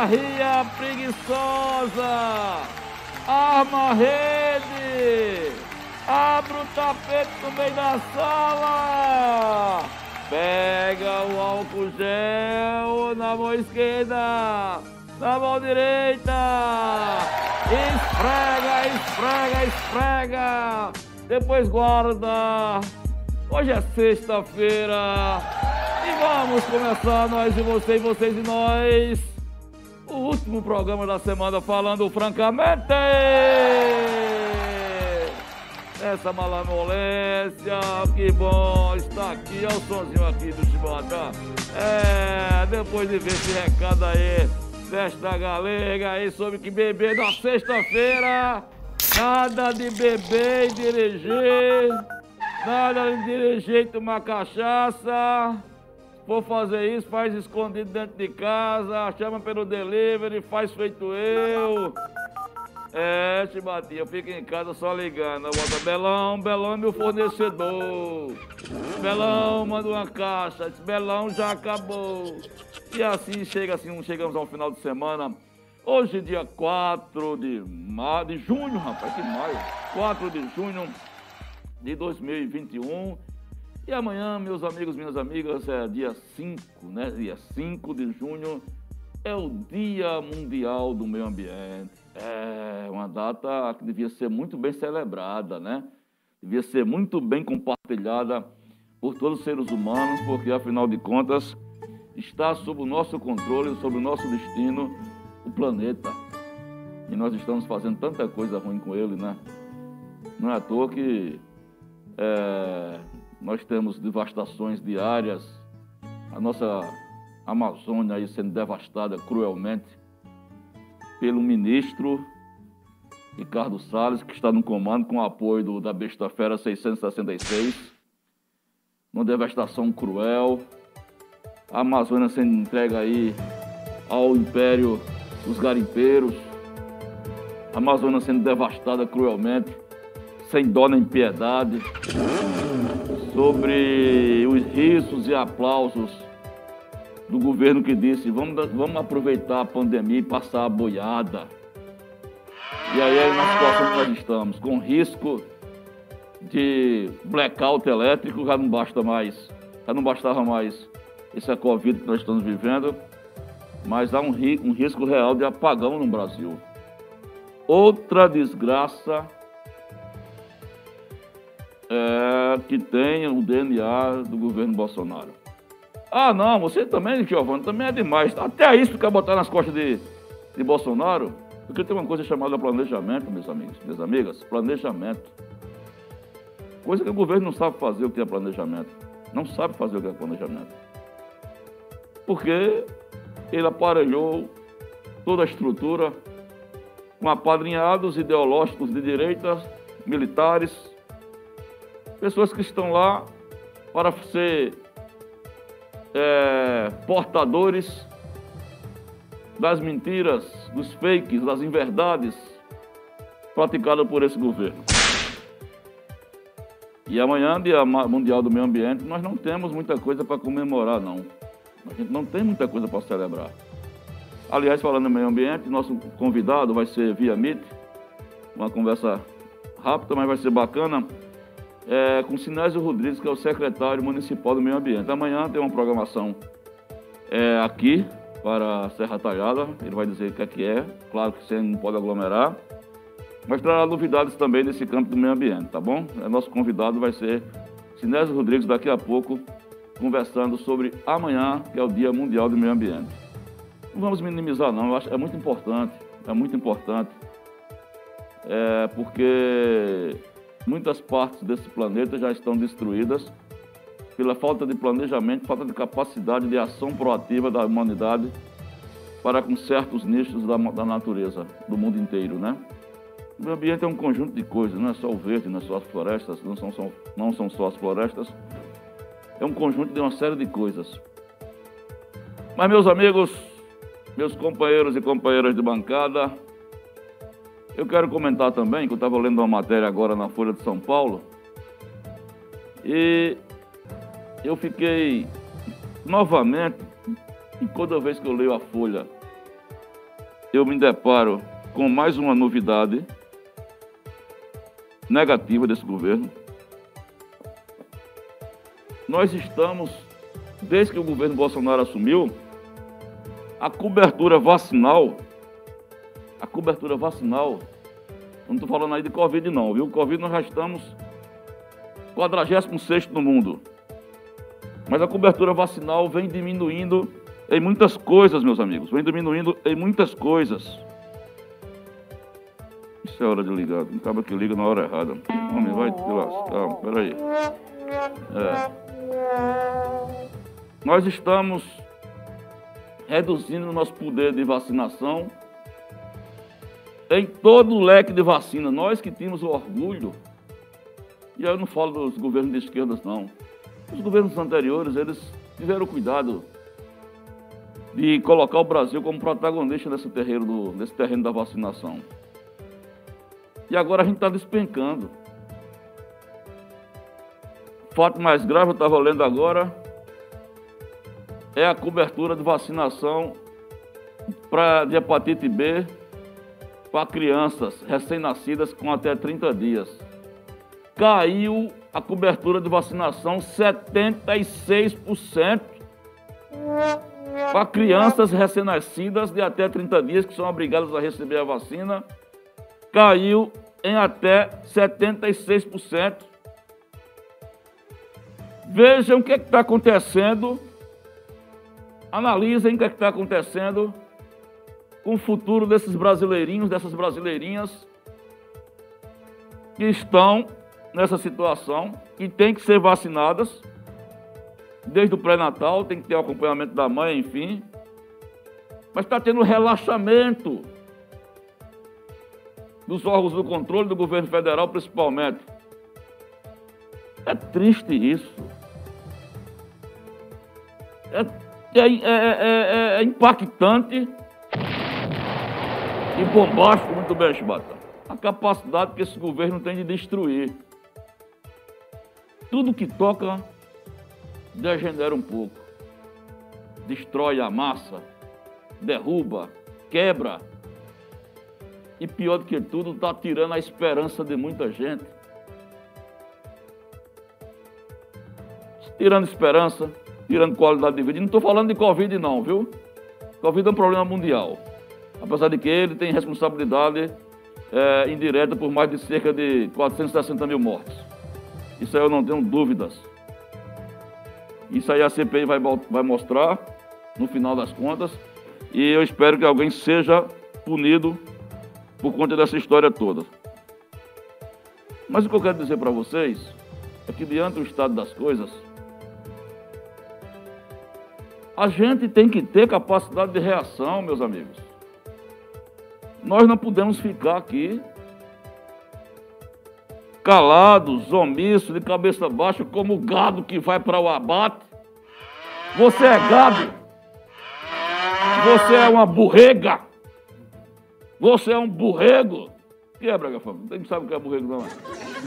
arria preguiçosa, arma a rede, abre o tapete no meio da sala, pega o álcool gel na mão esquerda, na mão direita, esfrega, esfrega, esfrega, depois guarda. Hoje é sexta-feira. E vamos começar nós e você e vocês e nós. O último programa da semana falando francamente. Essa malanolência, que bom estar aqui, olha o sonzinho aqui do Chibata. É, depois de ver esse recado aí, desta galega aí sobre que beber na sexta-feira, nada de beber e dirigir, nada de dirigir e tomar cachaça. For fazer isso, faz escondido dentro de casa, chama pelo delivery, faz feito eu. É, Chibatinha, fica em casa só ligando. Bota Belão, Belão é meu fornecedor. Belão manda uma caixa, esse Belão já acabou. E assim chega assim, chegamos ao final de semana. Hoje, dia 4 de, ma... de junho, rapaz, que maio. 4 de junho de 2021. E amanhã, meus amigos, minhas amigas, é dia 5, né? Dia 5 de junho é o Dia Mundial do Meio Ambiente. É uma data que devia ser muito bem celebrada, né? Devia ser muito bem compartilhada por todos os seres humanos, porque afinal de contas está sob o nosso controle, sob o nosso destino, o planeta. E nós estamos fazendo tanta coisa ruim com ele, né? Não é à toa que é, nós temos devastações diárias, a nossa Amazônia aí sendo devastada cruelmente pelo ministro Ricardo Salles, que está no comando com o apoio do, da Besta Fera 666, uma devastação cruel, a Amazônia sendo entregue aí ao império dos garimpeiros, a Amazônia sendo devastada cruelmente, sem dó nem piedade, sobre os risos e aplausos do governo que disse vamos, vamos aproveitar a pandemia e passar a boiada. E aí é na situação que nós estamos, com risco de blackout elétrico, já não basta mais, já não bastava mais essa Covid que nós estamos vivendo, mas há um, um risco real de apagão no Brasil. Outra desgraça é que tem o DNA do governo Bolsonaro. Ah, não, você também, Giovanni, também é demais. Até isso quer botar nas costas de, de Bolsonaro. Porque tem uma coisa chamada planejamento, meus amigos, minhas amigas. Planejamento. Coisa que o governo não sabe fazer o que é planejamento. Não sabe fazer o que é planejamento. Porque ele aparelhou toda a estrutura com apadrinhados ideológicos de direita, militares, pessoas que estão lá para ser é, portadores das mentiras, dos fakes, das inverdades praticadas por esse governo. E amanhã, Dia Mundial do Meio Ambiente, nós não temos muita coisa para comemorar, não. A gente não tem muita coisa para celebrar. Aliás, falando em meio ambiente, nosso convidado vai ser via Meet, uma conversa rápida, mas vai ser bacana é, com Sinésio Rodrigues, que é o secretário municipal do meio ambiente. Amanhã tem uma programação é, aqui para a Serra Talhada, ele vai dizer o que é que é, claro que você não pode aglomerar, mas trará novidades também nesse campo do meio ambiente, tá bom? É, nosso convidado vai ser Sinésio Rodrigues daqui a pouco, conversando sobre amanhã, que é o Dia Mundial do Meio Ambiente. Não vamos minimizar não, eu acho é muito importante, é muito importante, é, porque Muitas partes desse planeta já estão destruídas pela falta de planejamento, falta de capacidade de ação proativa da humanidade para com certos nichos da, da natureza, do mundo inteiro, né? O meio ambiente é um conjunto de coisas, não é só o verde, não é só as florestas, não são, só, não são só as florestas, é um conjunto de uma série de coisas. Mas, meus amigos, meus companheiros e companheiras de bancada, eu quero comentar também que eu estava lendo uma matéria agora na Folha de São Paulo e eu fiquei novamente, e toda vez que eu leio a Folha, eu me deparo com mais uma novidade negativa desse governo. Nós estamos, desde que o governo Bolsonaro assumiu, a cobertura vacinal, a cobertura vacinal, não estou falando aí de Covid não, viu? Covid nós já estamos 46 no mundo. Mas a cobertura vacinal vem diminuindo em muitas coisas, meus amigos. Vem diminuindo em muitas coisas. Isso é hora de ligar. Acaba que liga na hora errada. Homem, vai te lascar. Peraí. É. Nós estamos reduzindo o nosso poder de vacinação em todo o leque de vacina. Nós que tínhamos o orgulho, e eu não falo dos governos de esquerda, não. Os governos anteriores, eles tiveram cuidado de colocar o Brasil como protagonista nesse terreno, do, terreno da vacinação. E agora a gente está despencando. Fato mais grave, eu estava lendo agora, é a cobertura de vacinação pra, de hepatite B para crianças recém-nascidas com até 30 dias. Caiu a cobertura de vacinação 76% para crianças recém-nascidas de até 30 dias que são obrigadas a receber a vacina. Caiu em até 76%. Vejam o que é está acontecendo Analisem o que é está acontecendo com o futuro desses brasileirinhos, dessas brasileirinhas que estão nessa situação e têm que ser vacinadas desde o pré-natal, tem que ter o acompanhamento da mãe, enfim. Mas está tendo relaxamento dos órgãos do controle do governo federal, principalmente. É triste isso. É é, é, é, é impactante e bombástico, muito bem, Chibata. A capacidade que esse governo tem de destruir. Tudo que toca degenera um pouco. Destrói a massa, derruba, quebra. E pior do que tudo, está tirando a esperança de muita gente. Tirando esperança, tirando qualidade de vida. E não estou falando de Covid, não, viu? Covid é um problema mundial. Apesar de que ele tem responsabilidade é, indireta por mais de cerca de 460 mil mortes. Isso aí eu não tenho dúvidas. Isso aí a CPI vai, vai mostrar no final das contas. E eu espero que alguém seja punido por conta dessa história toda. Mas o que eu quero dizer para vocês é que, diante do estado das coisas, a gente tem que ter capacidade de reação, meus amigos. Nós não podemos ficar aqui calados, omissos, de cabeça baixa, como gado que vai para o abate. Você é gado. Você é uma burrega. Você é um burrego. O que é brega funk? Não sabe o que é burrego, não. É?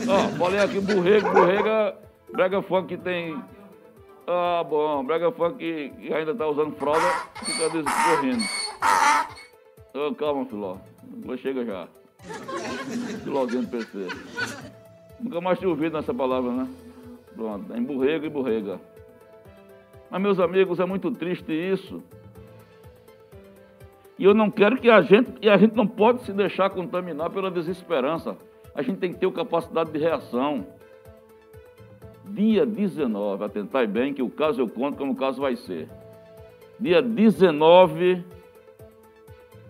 Ó, falei aqui burrego, burrega, brega funk tem ah, bom, Brega Funk que ainda tá usando fralda, fica correndo. Oh, calma, Filó. Vou chega já. Filózinho do PC. Nunca mais tinha ouvido nessa palavra, né? Pronto, é emburrega e burrega. Mas, meus amigos, é muito triste isso. E eu não quero que a gente, e a gente não pode se deixar contaminar pela desesperança. A gente tem que ter capacidade de reação dia 19, atentai bem que o caso eu conto como o caso vai ser. Dia 19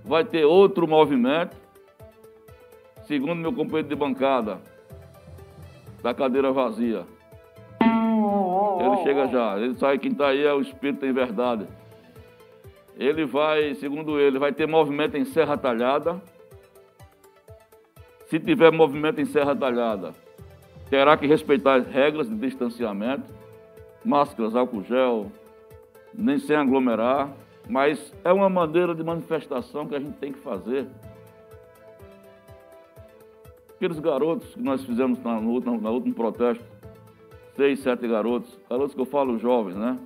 vai ter outro movimento, segundo meu companheiro de bancada, da cadeira vazia. Ele chega já, ele sabe quem está aí é o Espírito em verdade. Ele vai, segundo ele, vai ter movimento em Serra Talhada. Se tiver movimento em Serra Talhada, terá que respeitar as regras de distanciamento, máscaras, álcool gel, nem sem aglomerar, mas é uma maneira de manifestação que a gente tem que fazer. Aqueles garotos que nós fizemos no, no, último protesto, seis, sete garotos, garotos que eu falo jovens, né?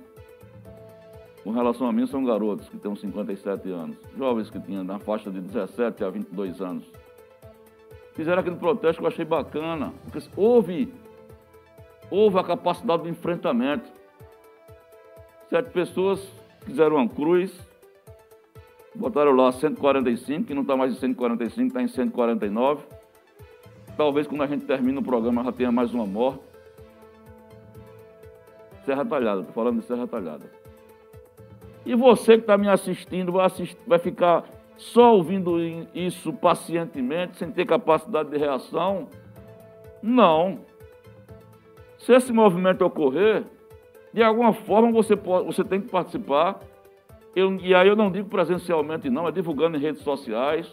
Com relação a mim, são garotos que têm 57 anos, jovens que tinham na faixa de 17 a 22 anos. Fizeram aquele protesto que eu achei bacana, porque houve, houve a capacidade de enfrentamento. Sete pessoas fizeram uma cruz, botaram lá 145, que não está mais em 145, está em 149. Talvez quando a gente termine o programa já tenha mais uma morte. Serra Talhada, estou falando de Serra Talhada. E você que está me assistindo vai, assistir, vai ficar só ouvindo isso pacientemente, sem ter capacidade de reação? Não. Se esse movimento ocorrer, de alguma forma você, pode, você tem que participar. Eu, e aí eu não digo presencialmente, não, é divulgando em redes sociais.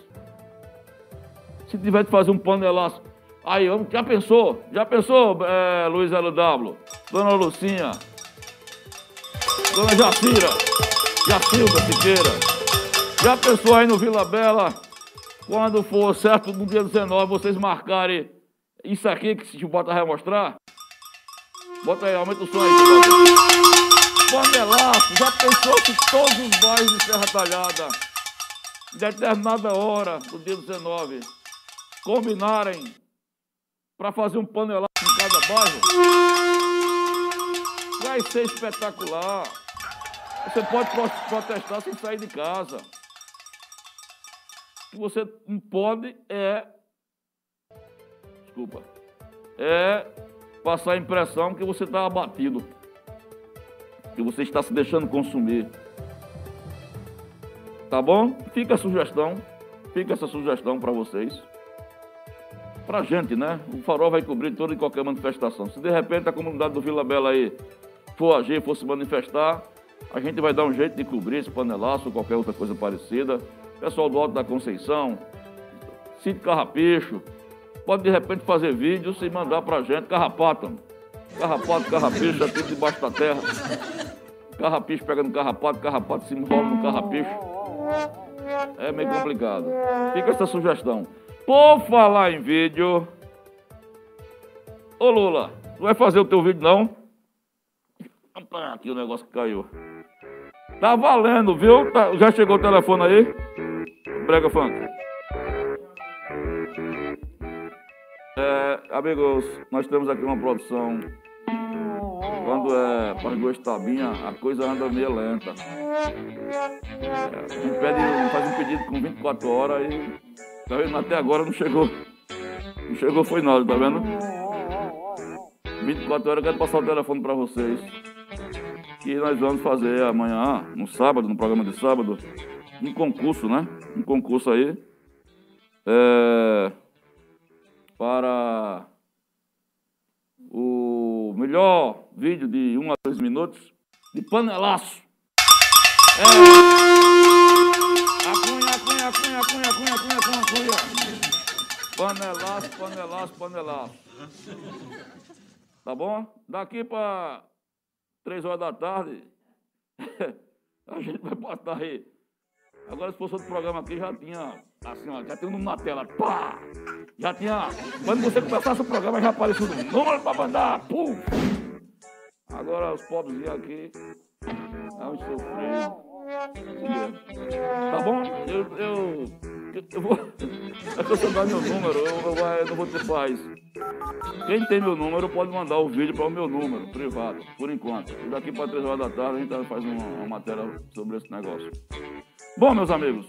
Se tiver de fazer um panelaço. Aí, já pensou? Já pensou, é, Luiz LW? Dona Lucinha? Dona Jacira? Jacilda Siqueira. Já pensou aí no Vila Bela, quando for certo no dia 19, vocês marcarem isso aqui que o Bota vai mostrar? Bota aí, aumenta o som aí, Panelaço, já pensou que todos os bairros de Serra Talhada, em determinada hora do dia 19, combinarem para fazer um panelaço em cada bairro? Vai ser espetacular. Você pode protestar sem sair de casa. O que você não pode é. Desculpa. É passar a impressão que você está abatido. Que você está se deixando consumir. Tá bom? Fica a sugestão. Fica essa sugestão para vocês. Pra gente, né? O farol vai cobrir toda e qualquer manifestação. Se de repente a comunidade do Vila Bela aí for agir, for se manifestar, a gente vai dar um jeito de cobrir esse panelaço ou qualquer outra coisa parecida. Pessoal do Alto da Conceição, Cid Carrapicho, pode de repente fazer vídeos e mandar pra gente. Carrapato, carrapato, carrapicho, é debaixo da terra. Carrapicho pega no carrapato, carrapato se enrola no carrapicho. É meio complicado. Fica essa sugestão. Por falar em vídeo. Ô Lula, tu vai fazer o teu vídeo não? Aqui o negócio caiu. Tá valendo, viu? Tá, já chegou o telefone aí? Brega Funk. É, amigos, nós temos aqui uma produção. Quando é para duas tabinhas, a coisa anda meio lenta. É, gente pede, faz um pedido com 24 horas e tá vendo? até agora não chegou. Não chegou foi nada, tá vendo? 24 horas eu quero passar o telefone para vocês que nós vamos fazer amanhã, no sábado, no programa de sábado, um concurso, né? Um concurso aí é, para o melhor vídeo de 1 a 2 minutos de panelaço. É. Acunha, acunha, acunha, acunha, acunha, acunha, acunha, acunha. Panelaço, panelaço, panelaço. Tá bom? Daqui para três horas da tarde, a gente vai passar aí. Agora, se fosse outro programa aqui, já tinha, assim, ó, já tinha um número na tela, pá! Já tinha, quando você começasse o programa, já apareceu um número para mandar, pum! Agora, os pobres aqui, é um sofrido. Tá bom? Eu, eu, eu vou. É eu só dar meu número, eu, eu, eu, não vou ter paz. Quem tem meu número pode mandar o vídeo para o meu número, privado, por enquanto. Daqui para 3 horas da tarde a gente faz uma, uma matéria sobre esse negócio. Bom, meus amigos,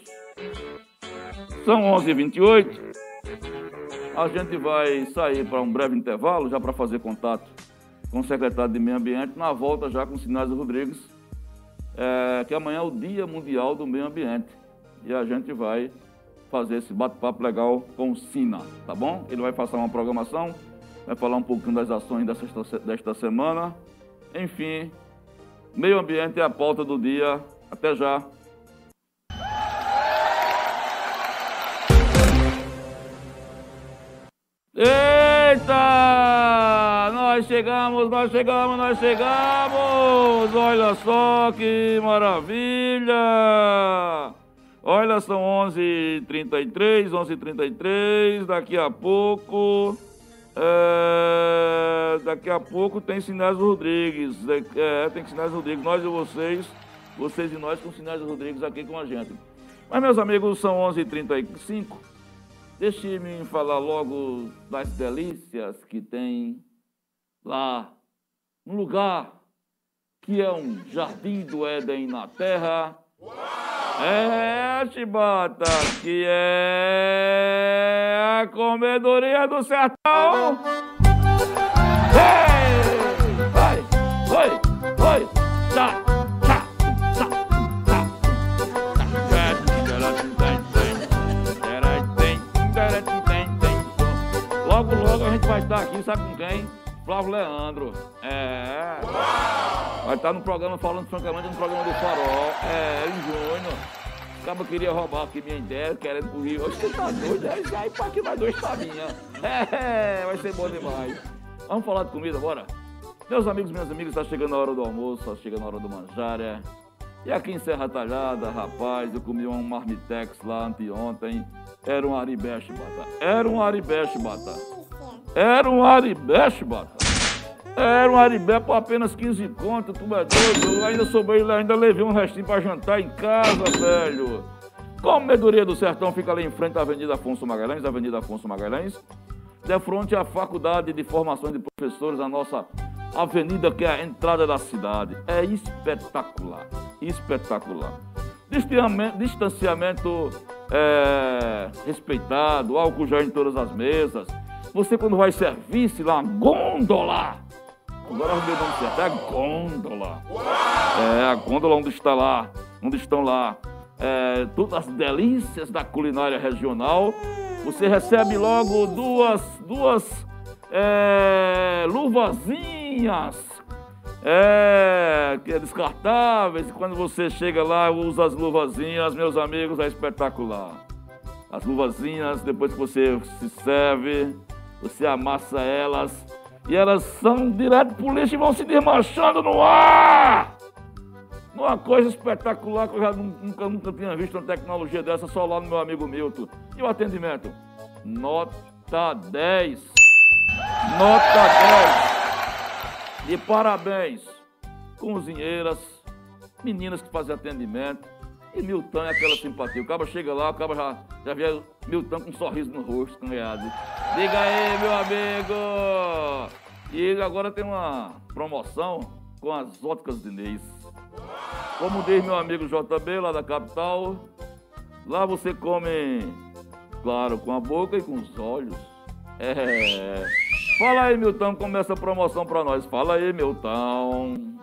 são 11h28. A gente vai sair para um breve intervalo, já para fazer contato com o secretário de Meio Ambiente, na volta já com o Sinásio Rodrigues é, que amanhã é o Dia Mundial do Meio Ambiente. E a gente vai fazer esse bate-papo legal com o Sina, tá bom? Ele vai passar uma programação, vai falar um pouquinho das ações desta, desta semana. Enfim, meio ambiente é a pauta do dia. Até já. Nós chegamos, nós chegamos, nós chegamos! Olha só que maravilha! Olha, são 11h33, 11h33, daqui a pouco... É, daqui a pouco tem Sinésio Rodrigues. É, tem Sinésio Rodrigues, nós e vocês, vocês e nós com Sinésio Rodrigues aqui com a gente. Mas, meus amigos, são 11h35. Deixe-me falar logo das delícias que tem lá um lugar que é um jardim do Éden na terra. É, Chibata, que é a comedoria do sertão. Ei, vai, vai, vai, tá. Logo, logo a gente vai estar aqui, sabe com quem? Flávio Leandro. É. Vai estar no programa falando francamente no programa do Farol. É, em junho. Acaba queria roubar aqui minha ideia, querendo pro Rio. Você tá doido? É, aí pra que vai dois tabinha. É, vai ser bom demais. Vamos falar de comida, bora? Meus amigos, minhas amigas, está chegando a hora do almoço, está chegando a hora do manjar, é. E aqui em Serra Talhada, rapaz, eu comi um marmitex lá anteontem. Era um aribeche, bata. Era um aribeche, bata. Era um aribeche, bata. Era um aribé por apenas 15 contas, tu é doido. Eu ainda sobrei, ainda levei um restinho pra jantar em casa, velho. Comedoria do Sertão fica ali em frente à Avenida Afonso Magalhães, Avenida Afonso Magalhães, de frente à Faculdade de Formação de Professores, a nossa avenida que é a entrada da cidade. É espetacular, espetacular. Distanciamento é, respeitado, álcool gel em todas as mesas. Você quando vai servir-se lá, gôndola. Agora o meu nome certo, é gôndola. É a gôndola onde está lá, onde estão lá é, todas as delícias da culinária regional. Você recebe logo duas, duas é, luvazinhas é, que é descartáveis. Quando você chega lá, usa as luvazinhas, meus amigos, é espetacular. As luvazinhas, depois que você se serve, você amassa elas e elas são direto pro lixo e vão se desmanchando no ar. Uma coisa espetacular que eu já nunca, nunca tinha visto uma tecnologia dessa só lá no meu amigo Milton. E o atendimento? Nota 10. Nota 10. De parabéns, cozinheiras, meninas que fazem atendimento. E Milton é aquela simpatia. O cara chega lá, o cara já, já vê Milton com um sorriso no rosto, canreado. Diga aí, meu amigo! E agora tem uma promoção com as óticas Diniz. Como diz meu amigo JB, lá da capital, lá você come, claro, com a boca e com os olhos. É. Fala aí, Milton, como é essa promoção para nós. Fala aí, Milton.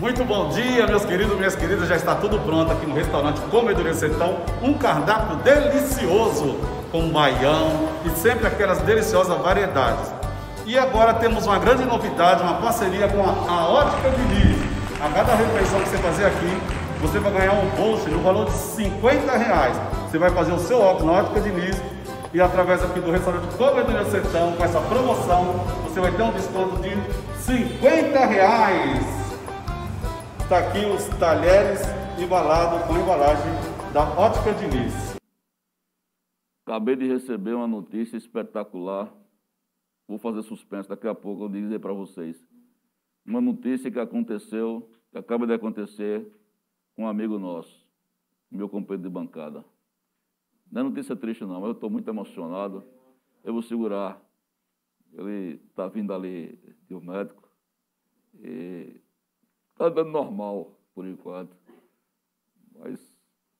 Muito bom dia, meus queridos, minhas queridas. Já está tudo pronto aqui no restaurante Comedoria Sertão. Um cardápio delicioso com baião e sempre aquelas deliciosas variedades. E agora temos uma grande novidade, uma parceria com a, a Ótica Diniz. A cada refeição que você fazer aqui, você vai ganhar um bolso no valor de 50 reais. Você vai fazer o seu óculos na Ótica Diniz e através aqui do restaurante Comedoria Sertão, com essa promoção, você vai ter um desconto de 50 reais. Está aqui os talheres embalados com embalagem da Ótica Diniz. Acabei de receber uma notícia espetacular. Vou fazer suspense daqui a pouco, eu dizer para vocês. Uma notícia que aconteceu, que acaba de acontecer com um amigo nosso, meu companheiro de bancada. Não é notícia triste, não, mas eu estou muito emocionado. Eu vou segurar. Ele está vindo ali de um médico e está dando normal, por enquanto. Mas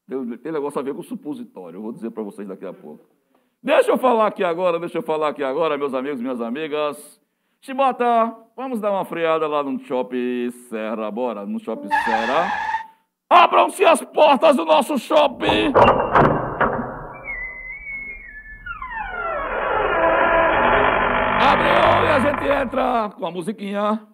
tem, tem negócio a ver com supositório, eu vou dizer para vocês daqui a pouco. Deixa eu falar aqui agora, deixa eu falar aqui agora, meus amigos, minhas amigas. Chibata, vamos dar uma freada lá no Shopping Serra, bora, no Shopping Serra. Abram-se as portas do nosso shopping! Abriu e a gente entra com a musiquinha.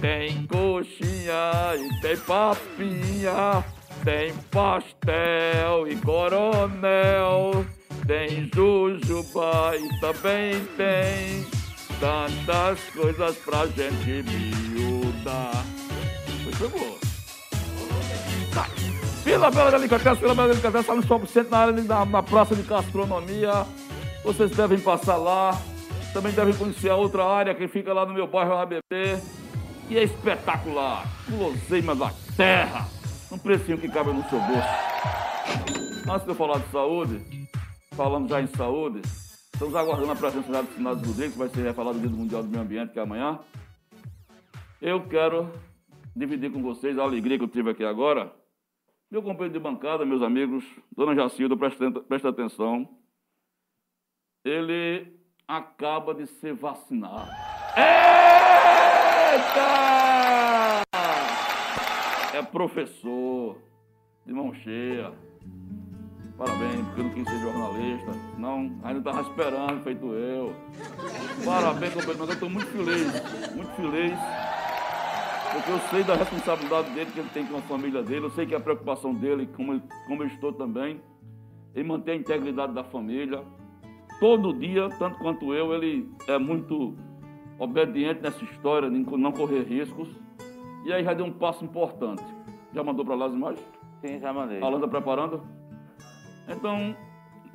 Tem coxinha e tem papinha, tem pastel e coronel, tem jujuba e também tem tantas coisas pra gente miúda. Foi. Tá. Vila Bela Delicatesse, Vila Bela Delicatesse, está no Shopping Center, na, área, na, na praça de gastronomia. Vocês devem passar lá. Também devem conhecer a outra área que fica lá no meu bairro ABB. E é espetacular. Guloseima da terra. Um precinho que cabe no seu bolso. Antes de eu falar de saúde, falando já em saúde, estamos aguardando a presença do Sinado Rodrigues, que vai ser falado do Dia Mundial do Meio Ambiente, que é amanhã. Eu quero dividir com vocês a alegria que eu tive aqui agora. Meu companheiro de bancada, meus amigos, Dona Jacilda, presta, presta atenção. Ele acaba de ser vacinado. Eita! É professor, de mão cheia. Parabéns, porque eu não quis ser jornalista. Não, ainda estava esperando, feito eu. Parabéns, companheiro, mas eu estou muito feliz, muito feliz. Porque eu sei da responsabilidade dele que ele tem com a família dele, eu sei que a preocupação dele, como, como eu estou também, em manter a integridade da família. Todo dia, tanto quanto eu, ele é muito obediente nessa história de não correr riscos. E aí já deu um passo importante. Já mandou para lá as imagens? Sim, já mandei. Alan está preparando? Então,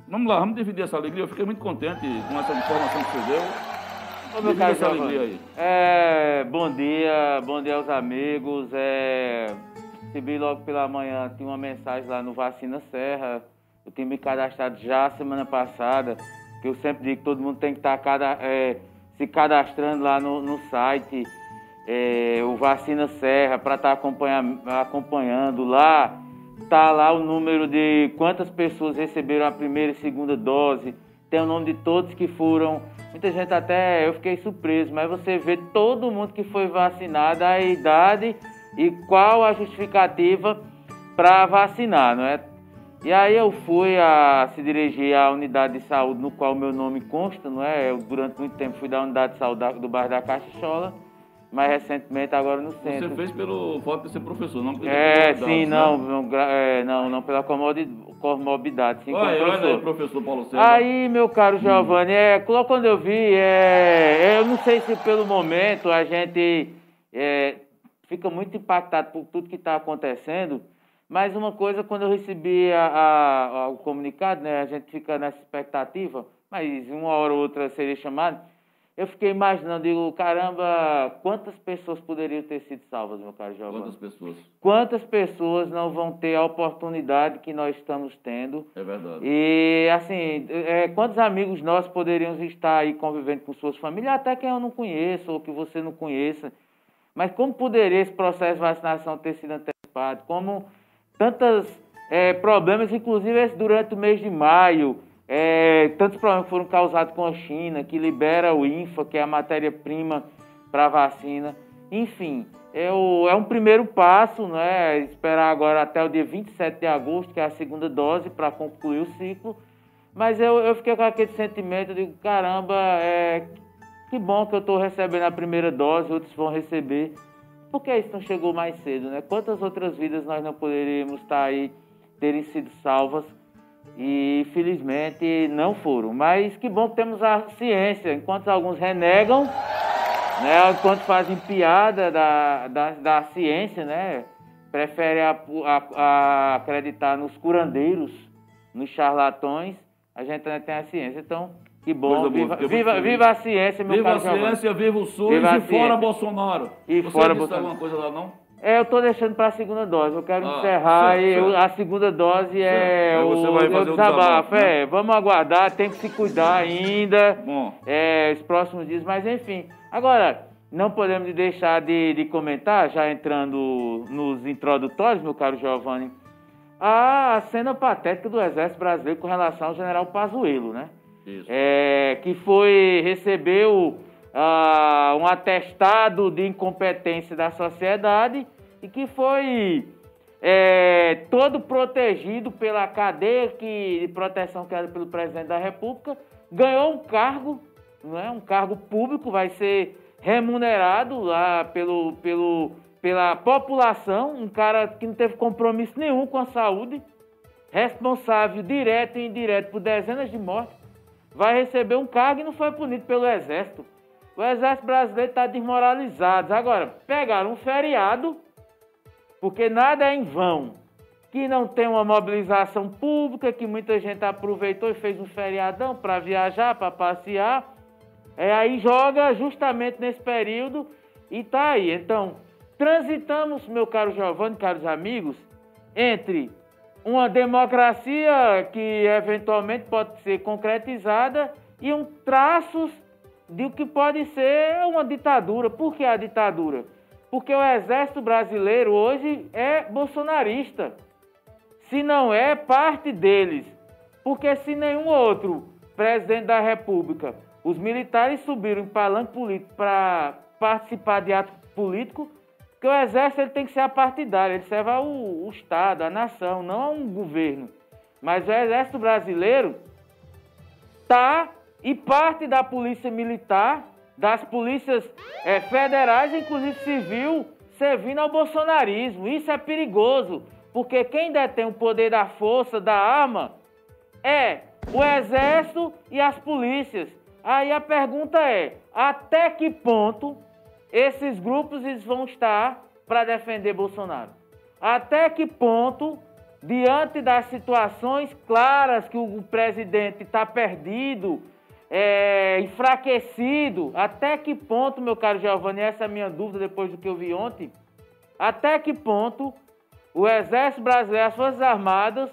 vamos lá, vamos dividir essa alegria. Eu fiquei muito contente com essa informação que você deu. Ô, meu caro essa alegria aí. É, bom dia, bom dia aos amigos. É, recebi logo pela manhã, tinha uma mensagem lá no Vacina Serra. Eu tinha me cadastrado já semana passada, que eu sempre digo que todo mundo tem que estar cada, é, se cadastrando lá no, no site, é, o Vacina Serra, para estar tá acompanhando, acompanhando lá. Está lá o número de quantas pessoas receberam a primeira e segunda dose. Tem o nome de todos que foram. Muita gente até eu fiquei surpreso, mas você vê todo mundo que foi vacinado, a idade e qual a justificativa para vacinar, não é? E aí eu fui a se dirigir à unidade de saúde no qual meu nome consta, não é? Eu durante muito tempo fui da unidade de saúde do bairro da Caixola, mas recentemente agora no centro. Você fez pelo fato de ser professor, não pelo É, sim, né? não, não, é, não, não pela comorbidade, sim, olha, professor. Olha aí, professor Paulo César. Aí, meu caro Giovanni, é, quando eu vi, é, eu não sei se pelo momento a gente é, fica muito impactado por tudo que está acontecendo, mas uma coisa, quando eu recebi a, a, a, o comunicado, né, a gente fica nessa expectativa, mas uma hora ou outra seria chamado, eu fiquei imaginando, digo, caramba, quantas pessoas poderiam ter sido salvas, meu caro Giovanni? Quantas pessoas? Quantas pessoas não vão ter a oportunidade que nós estamos tendo? É verdade. E, assim, é, quantos amigos nós poderíamos estar aí convivendo com suas famílias, até quem eu não conheço ou que você não conheça. Mas como poderia esse processo de vacinação ter sido antecipado? Como tantos é, problemas, inclusive durante o mês de maio, é, tantos problemas foram causados com a China, que libera o INFA, que é a matéria-prima para a vacina. Enfim, é, o, é um primeiro passo, né? esperar agora até o dia 27 de agosto, que é a segunda dose, para concluir o ciclo. Mas eu, eu fiquei com aquele sentimento, de caramba, é, que bom que eu estou recebendo a primeira dose, outros vão receber por que isso não chegou mais cedo, né? Quantas outras vidas nós não poderíamos estar aí, terem sido salvas e felizmente não foram. Mas que bom que temos a ciência, enquanto alguns renegam, né? Enquanto fazem piada da, da, da ciência, né? Preferem a, a, a acreditar nos curandeiros, nos charlatões, a gente ainda tem a ciência. Então, que bom. Viva, viva, viva, a ciência, meu viva caro Viva a ciência, viva o SUS viva e fora Bolsonaro. E Você fora Bolsonaro. alguma coisa lá, não? É, eu estou deixando para a segunda dose. Eu quero ah, encerrar e eu, a segunda dose é o, o desabafo. Né? É, vamos aguardar, tem que se cuidar ainda. Bom. É, os próximos dias, mas enfim. Agora, não podemos deixar de, de comentar, já entrando nos introdutórios, meu caro Giovanni, a cena patética do Exército Brasileiro com relação ao general Pazuello, né? É, que foi recebeu uh, um atestado de incompetência da sociedade e que foi é, todo protegido pela cadeia que, de proteção era pelo presidente da República, ganhou um cargo, não é? um cargo público, vai ser remunerado lá pelo, pelo, pela população, um cara que não teve compromisso nenhum com a saúde, responsável direto e indireto por dezenas de mortes, vai receber um cargo e não foi punido pelo Exército. O Exército Brasileiro está desmoralizado. Agora, pegaram um feriado porque nada é em vão. Que não tem uma mobilização pública, que muita gente aproveitou e fez um feriadão para viajar, para passear. É, aí joga justamente nesse período e tá aí. Então, transitamos, meu caro Giovanni, caros amigos, entre uma democracia que eventualmente pode ser concretizada e um traços de o que pode ser uma ditadura. Por que a ditadura? Porque o exército brasileiro hoje é bolsonarista. Se não é, parte deles. Porque se nenhum outro presidente da República, os militares subiram em palanque político para participar de ato político, que o exército ele tem que ser apartidário, ele serve ao, Estado, à nação, não a um governo. Mas o exército brasileiro está e parte da polícia militar das polícias é, federais, inclusive civil, servindo ao bolsonarismo. Isso é perigoso, porque quem detém o poder da força, da arma, é o exército e as polícias. Aí a pergunta é: até que ponto esses grupos vão estar para defender Bolsonaro? Até que ponto, diante das situações claras que o presidente está perdido, é, enfraquecido. Até que ponto, meu caro Giovanni, essa é a minha dúvida depois do que eu vi ontem, até que ponto o Exército Brasileiro, as Forças Armadas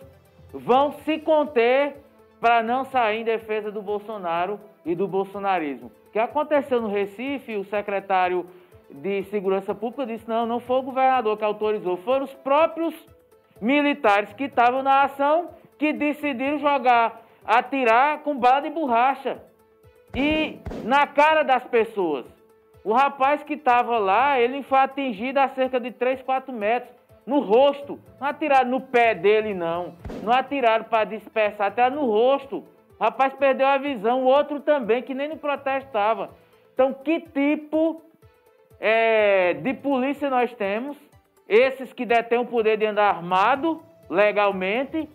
vão se conter para não sair em defesa do Bolsonaro e do bolsonarismo. Que aconteceu no Recife, o secretário de Segurança Pública disse: não, não foi o governador que autorizou, foram os próprios militares que estavam na ação que decidiram jogar atirar com bala de borracha e na cara das pessoas. O rapaz que estava lá, ele foi atingido a cerca de 3, 4 metros no rosto. Não atiraram no pé dele, não. Não atiraram para dispersar, atiraram no rosto. Rapaz perdeu a visão, o outro também, que nem no protesto estava. Então, que tipo é, de polícia nós temos? Esses que detêm o poder de andar armado legalmente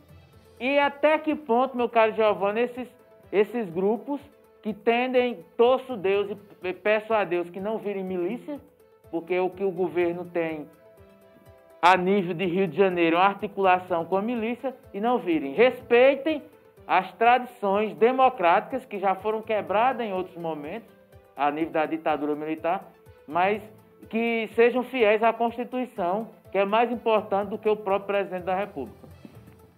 e até que ponto, meu caro Giovanni, esses, esses grupos que tendem, torço Deus e peço a Deus que não virem milícia, porque o que o governo tem a nível de Rio de Janeiro uma articulação com a milícia e não virem. Respeitem as tradições democráticas que já foram quebradas em outros momentos, a nível da ditadura militar, mas que sejam fiéis à Constituição, que é mais importante do que o próprio presidente da República.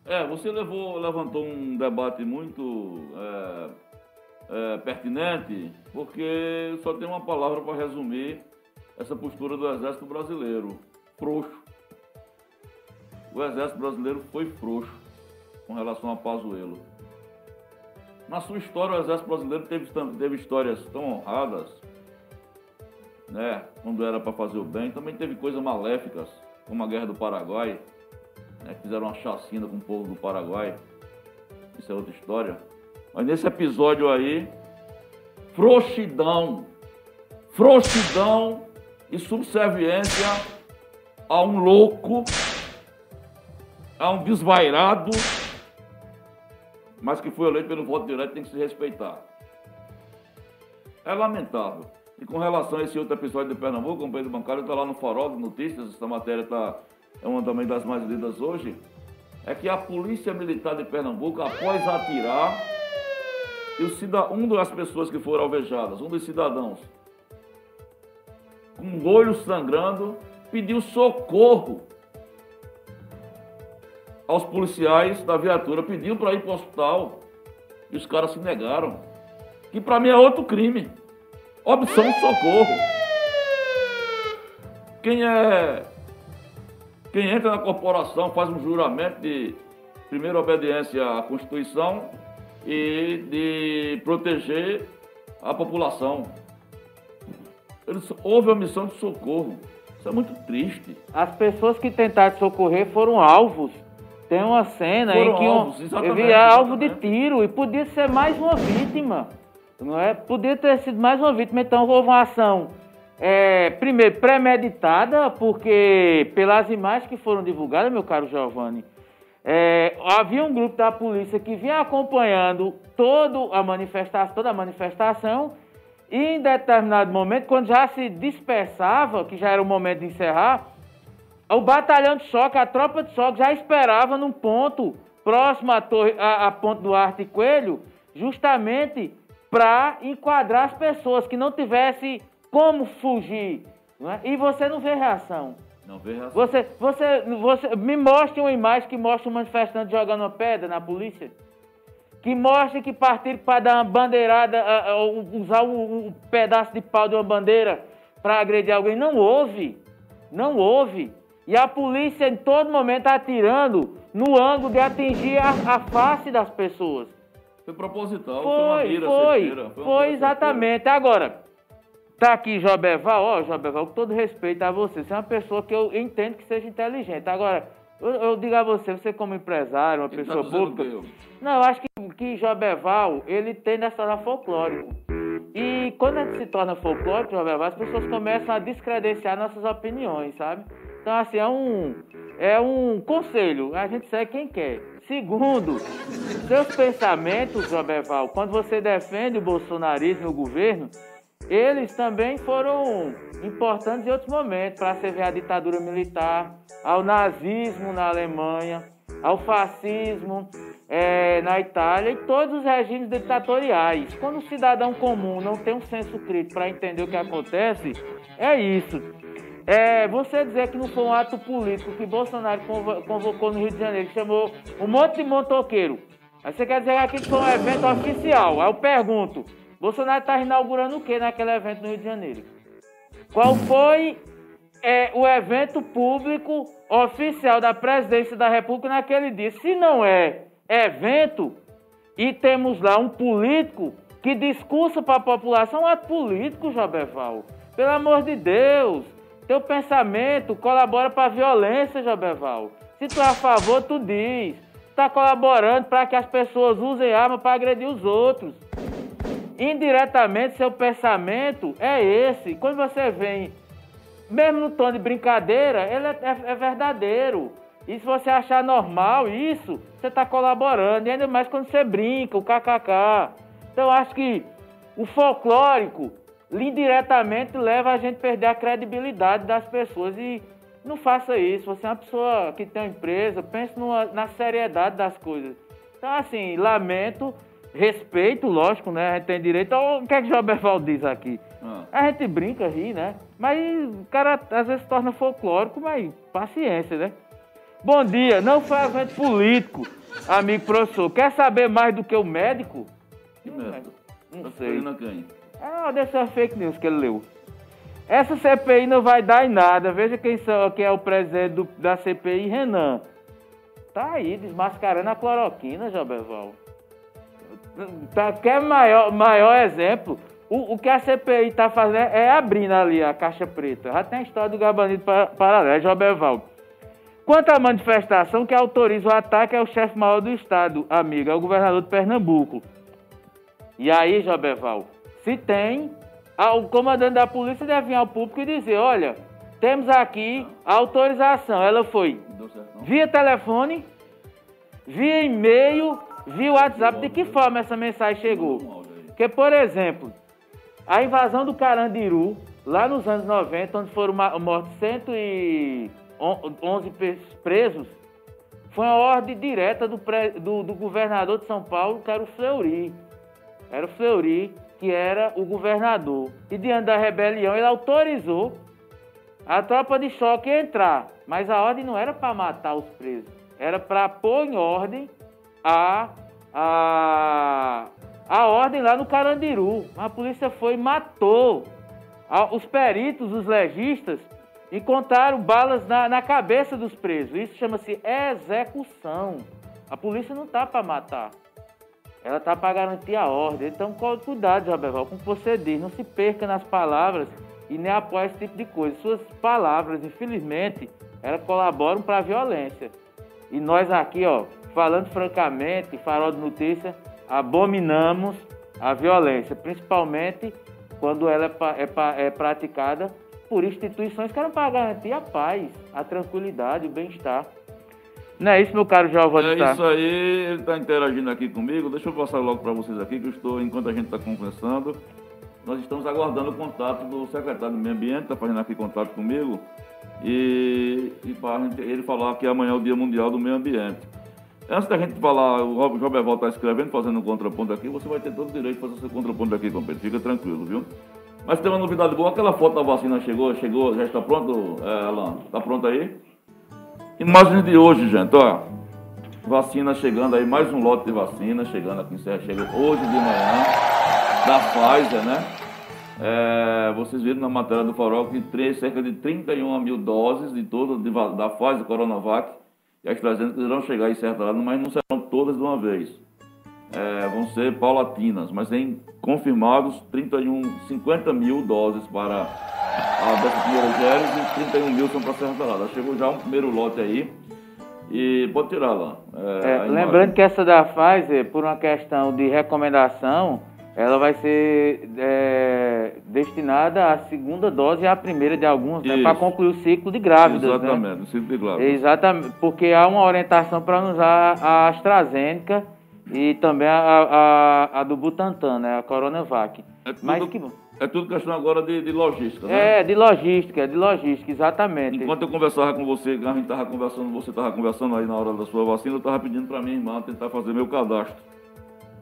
É, você levou, levantou um debate muito é, é, pertinente, porque só tem uma palavra para resumir essa postura do Exército Brasileiro: frouxo. O Exército Brasileiro foi frouxo com relação a Pazuello. Na sua história, o Exército Brasileiro teve, teve histórias tão honradas, né, quando era para fazer o bem, também teve coisas maléficas, como a Guerra do Paraguai, né, fizeram uma chacina com o povo do Paraguai. Isso é outra história. Mas nesse episódio aí, frouxidão, frouxidão e subserviência a um louco, a um desvairado, mas que foi eleito pelo voto direto tem que se respeitar. É lamentável. E com relação a esse outro episódio de Pernambuco, o Pedro Bancário está lá no Farol de Notícias, essa matéria está é uma também das mais lidas hoje, é que a Polícia Militar de Pernambuco, após atirar, e o um das pessoas que foram alvejadas, um dos cidadãos, com o olho sangrando, pediu socorro aos policiais da viatura, pediu para ir para o hospital e os caras se negaram. Que para mim é outro crime. Opção de socorro. Quem é quem entra na corporação faz um juramento de primeira obediência à Constituição e de proteger a população. Eles, houve omissão de socorro. Isso é muito triste. As pessoas que tentaram socorrer foram alvos. Tem uma cena Foram em que alvos, um, ele é alvo de tiro e podia ser mais uma vítima. Não é? Podia ter sido mais uma vítima. Então houve uma ação, é, primeiro, premeditada, porque pelas imagens que foram divulgadas, meu caro Giovanni, é, havia um grupo da polícia que vinha acompanhando todo a manifestação, toda a manifestação e em determinado momento, quando já se dispersava, que já era o momento de encerrar, o batalhão de choque, a tropa de choque já esperava num ponto próximo à, torre, à, à ponte do Arte Coelho, justamente para enquadrar as pessoas que não tivesse como fugir. não é? E você não vê reação. Não vê reação. Você, você, você me mostre uma imagem que mostra um manifestante jogando uma pedra na polícia. Que mostre que partiram para dar uma bandeirada, usar um, um pedaço de pau de uma bandeira para agredir alguém. Não houve. Não houve. E a polícia em todo momento atirando no ângulo de atingir a, a face das pessoas. Foi proposital, foi, uma Foi, mira foi, certeira, foi, uma mira exatamente. Agora, tá aqui Jobeval, ó, Jobeval, com todo respeito a você, você é uma pessoa que eu entendo que seja inteligente. Agora, eu, eu digo a você, você como empresário, uma Ele tá pessoa dizendo pública, quê? não, eu acho que, que Jobeval, ele tende a se tornar folclórico. E quando a gente se torna folclórico, Jobeval, as pessoas começam a descredenciar nossas opiniões, sabe? Então, assim, é um, é um conselho, a gente segue quem quer. Segundo, seus pensamentos, Jobeval, quando você defende o bolsonarismo e o governo, eles também foram importantes em outros momentos para servir à ditadura militar, ao nazismo na Alemanha, ao fascismo eh, na Itália e todos os regimes ditatoriais. Quando o cidadão comum não tem um senso crítico para entender o que acontece, é isso. É, você dizer que não foi um ato político que Bolsonaro convo- convocou no Rio de Janeiro, que chamou um monte de motoqueiro. Aí você quer dizer aqui que foi um evento oficial. Aí eu pergunto, Bolsonaro está inaugurando o que naquele evento no Rio de Janeiro? Qual foi é, o evento público oficial da presidência da República naquele dia? Se não é evento e temos lá um político que discursa para a população, é um ato político, Jobeval. Pelo amor de Deus, teu pensamento colabora para a violência, Jobeval. Se tu é a favor, tu diz. Está colaborando para que as pessoas usem arma para agredir os outros. Indiretamente, seu pensamento é esse. Quando você vem, mesmo no tom de brincadeira, ele é, é- é verdadeiro. E se você achar normal isso, você está colaborando. E ainda mais quando você brinca, o kkk. Então, acho que o folclórico, indiretamente, leva a gente a perder a credibilidade das pessoas. E não faça isso. Você é uma pessoa que tem uma empresa, pense numa- na seriedade das coisas. Então, assim, lamento, respeito, lógico, né? A gente tem direito. Ó, O que é que o Joberval diz aqui? Ah, A gente brinca, ri, né? Mas o cara às vezes torna folclórico, mas paciência, né? Bom dia, não foi evento político, amigo professor. Quer saber mais do que o médico? que merda. Não Tá sei. Escolhendo quem? Ah, dessa fake news que ele leu. Essa CPI não vai dar em nada. Veja quem, são, quem é o presidente do- da CPI, Renan. Tá aí, desmascarando a cloroquina, Joberval. Tá, quer maior, maior exemplo? O, o que a CPI tá fazendo é abrindo ali a caixa preta. Já tem a história do gabanito pa- paralelo, Joberval. Quanto à manifestação que autoriza o ataque ao chefe maior do Estado, amigo, é o governador de Pernambuco. E aí, Joberval, se tem, a- o comandante da polícia deve vir ao público e dizer, olha, temos aqui a autorização. Ela foi via telefone, via e-mail, via WhatsApp. De que forma essa mensagem chegou? Porque, por exemplo, a invasão do Carandiru, lá nos anos 90, onde foram mortos 111 pe- presos, foi uma ordem direta do, do- do governador de São Paulo, que era o Fleury. Era o Fleury que era o governador. E diante da rebelião, ele autorizou a tropa de choque a entrar. Mas a ordem não era para matar os presos, era para pôr em ordem a, a, a ordem lá no Carandiru. A polícia foi e matou. Os peritos, os legistas, encontraram balas na, na cabeça dos presos. Isso chama-se execução. A polícia não tá para matar. Ela tá para garantir a ordem. Então, cuidado, Jabeval, com o que você diz. Não se perca nas palavras e nem apoia esse tipo de coisa. Suas palavras, infelizmente, elas colaboram para a violência. E nós aqui, ó, falando francamente, Farol de Notícia, abominamos a violência, principalmente quando ela é, é, é praticada por instituições que eram para garantir a paz, a tranquilidade, o bem-estar. Não é isso, meu caro Giovanni? É isso aí, ele está interagindo aqui comigo. Deixa eu passar logo para vocês aqui, que eu estou, enquanto a gente está conversando, nós estamos aguardando o contato do secretário do Meio Ambiente, está fazendo aqui contato comigo, e, e para ele falar que amanhã é o Dia Mundial do Meio Ambiente. Antes da gente falar, o João Beval está escrevendo, fazendo um contraponto aqui, você vai ter todo o direito de fazer seu contraponto aqui, companheiro. Fica tranquilo, viu? Mas tem uma novidade boa, aquela foto da vacina chegou, chegou, já está pronto, é, Alan? Está pronto aí? Imagem de hoje, gente, ó. Vacina chegando aí, mais um lote de vacina chegando aqui em Serra, chega hoje de manhã, da Pfizer, né? É, vocês viram na matéria do Farol que três, cerca de 31 mil doses de toda de, da Pfizer Coronavac e as 300 irão chegar em Serra mas não serão todas de uma vez. É, vão ser paulatinas, mas tem confirmados 31, 50 mil doses para a dessa primeira Géres e 31 mil são para Serra Talhada. Chegou já um primeiro lote aí e pode tirar lá. É, é, lembrando que essa da Pfizer, por uma questão de recomendação, ela vai ser é, destinada à segunda dose e à primeira de alguns, né, para concluir o ciclo de grávidas. Né? Exatamente, né? o ciclo de grávidas. Exatamente, porque há uma orientação para usar a AstraZeneca e também a, a, a do Butantan, né, a Coronavac. É tudo, Mas que É tudo questão agora de, de logística, né? É, de logística, de logística, exatamente. Enquanto eu conversava com você, a gente estava conversando, você estava conversando aí na hora da sua vacina, eu estava pedindo para minha irmã tentar fazer meu cadastro.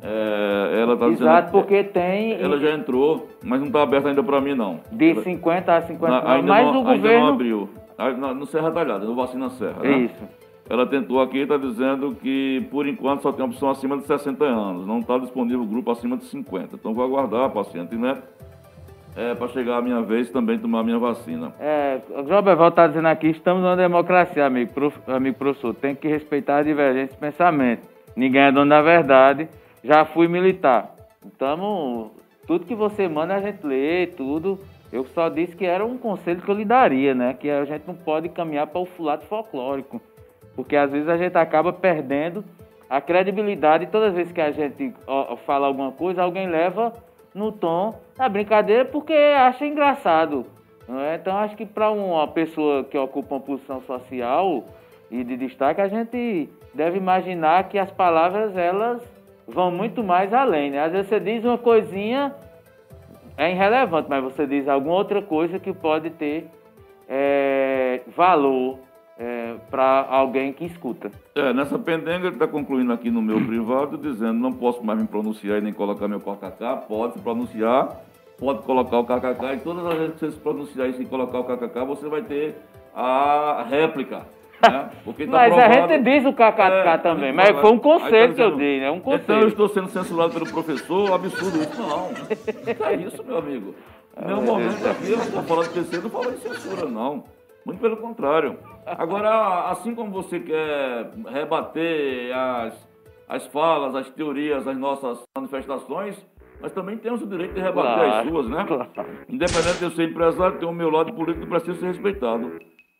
É, ela tá Exato, dizendo, porque tem. Ela já entrou, mas não está aberta ainda para mim, não. De 50 a 50 na, ainda mas não, o governo. Ainda não abriu. No Serra Talhada, no Vacina Serra. Né? Isso. Ela tentou aqui está dizendo que, por enquanto, só tem opção acima de 60 anos. Não está disponível o grupo acima de 50. Então, vou aguardar, paciente, né? É, para chegar a minha vez também tomar a minha vacina. É, o João Beval está dizendo aqui, estamos numa democracia, amigo, prof, amigo professor. Tem que respeitar a divergência de pensamento. Ninguém é dono da verdade já fui militar. Então, tudo que você manda a gente lê, tudo. Eu só disse que era um conselho que eu lhe daria, né? Que a gente não pode caminhar para o fulato folclórico. Porque às vezes a gente acaba perdendo a credibilidade. Todas as vezes que a gente fala alguma coisa, alguém leva no tom da brincadeira porque acha engraçado. É? Então acho que para uma pessoa que ocupa uma posição social e de destaque, a gente deve imaginar que as palavras elas vão muito mais além, né? Às vezes você diz uma coisinha, é irrelevante, mas você diz alguma outra coisa que pode ter é, valor é, para alguém que escuta. É, nessa pendenga ele está concluindo aqui no meu privado, dizendo não posso mais me pronunciar e nem colocar meu kkk, pode se pronunciar, pode colocar o kkk, e todas as vezes que você se pronunciar e colocar o kkk, você vai ter a réplica né? Tá mas provado... a gente diz o KKK é, também, mas foi um conselho tá que eu dei, né? Um conselho. Então eu estou sendo censurado pelo professor, absurdo isso. Não, é isso, meu amigo. Em nenhum momento aqui eu estou falando de terceiro, não falo de censura, não. Muito pelo contrário. Agora, assim como você quer rebater as, as falas, as teorias, as nossas manifestações, nós também temos o direito de rebater claro, as suas, né? Claro. Independente de eu ser empresário, ter o meu lado político, precisa ser respeitado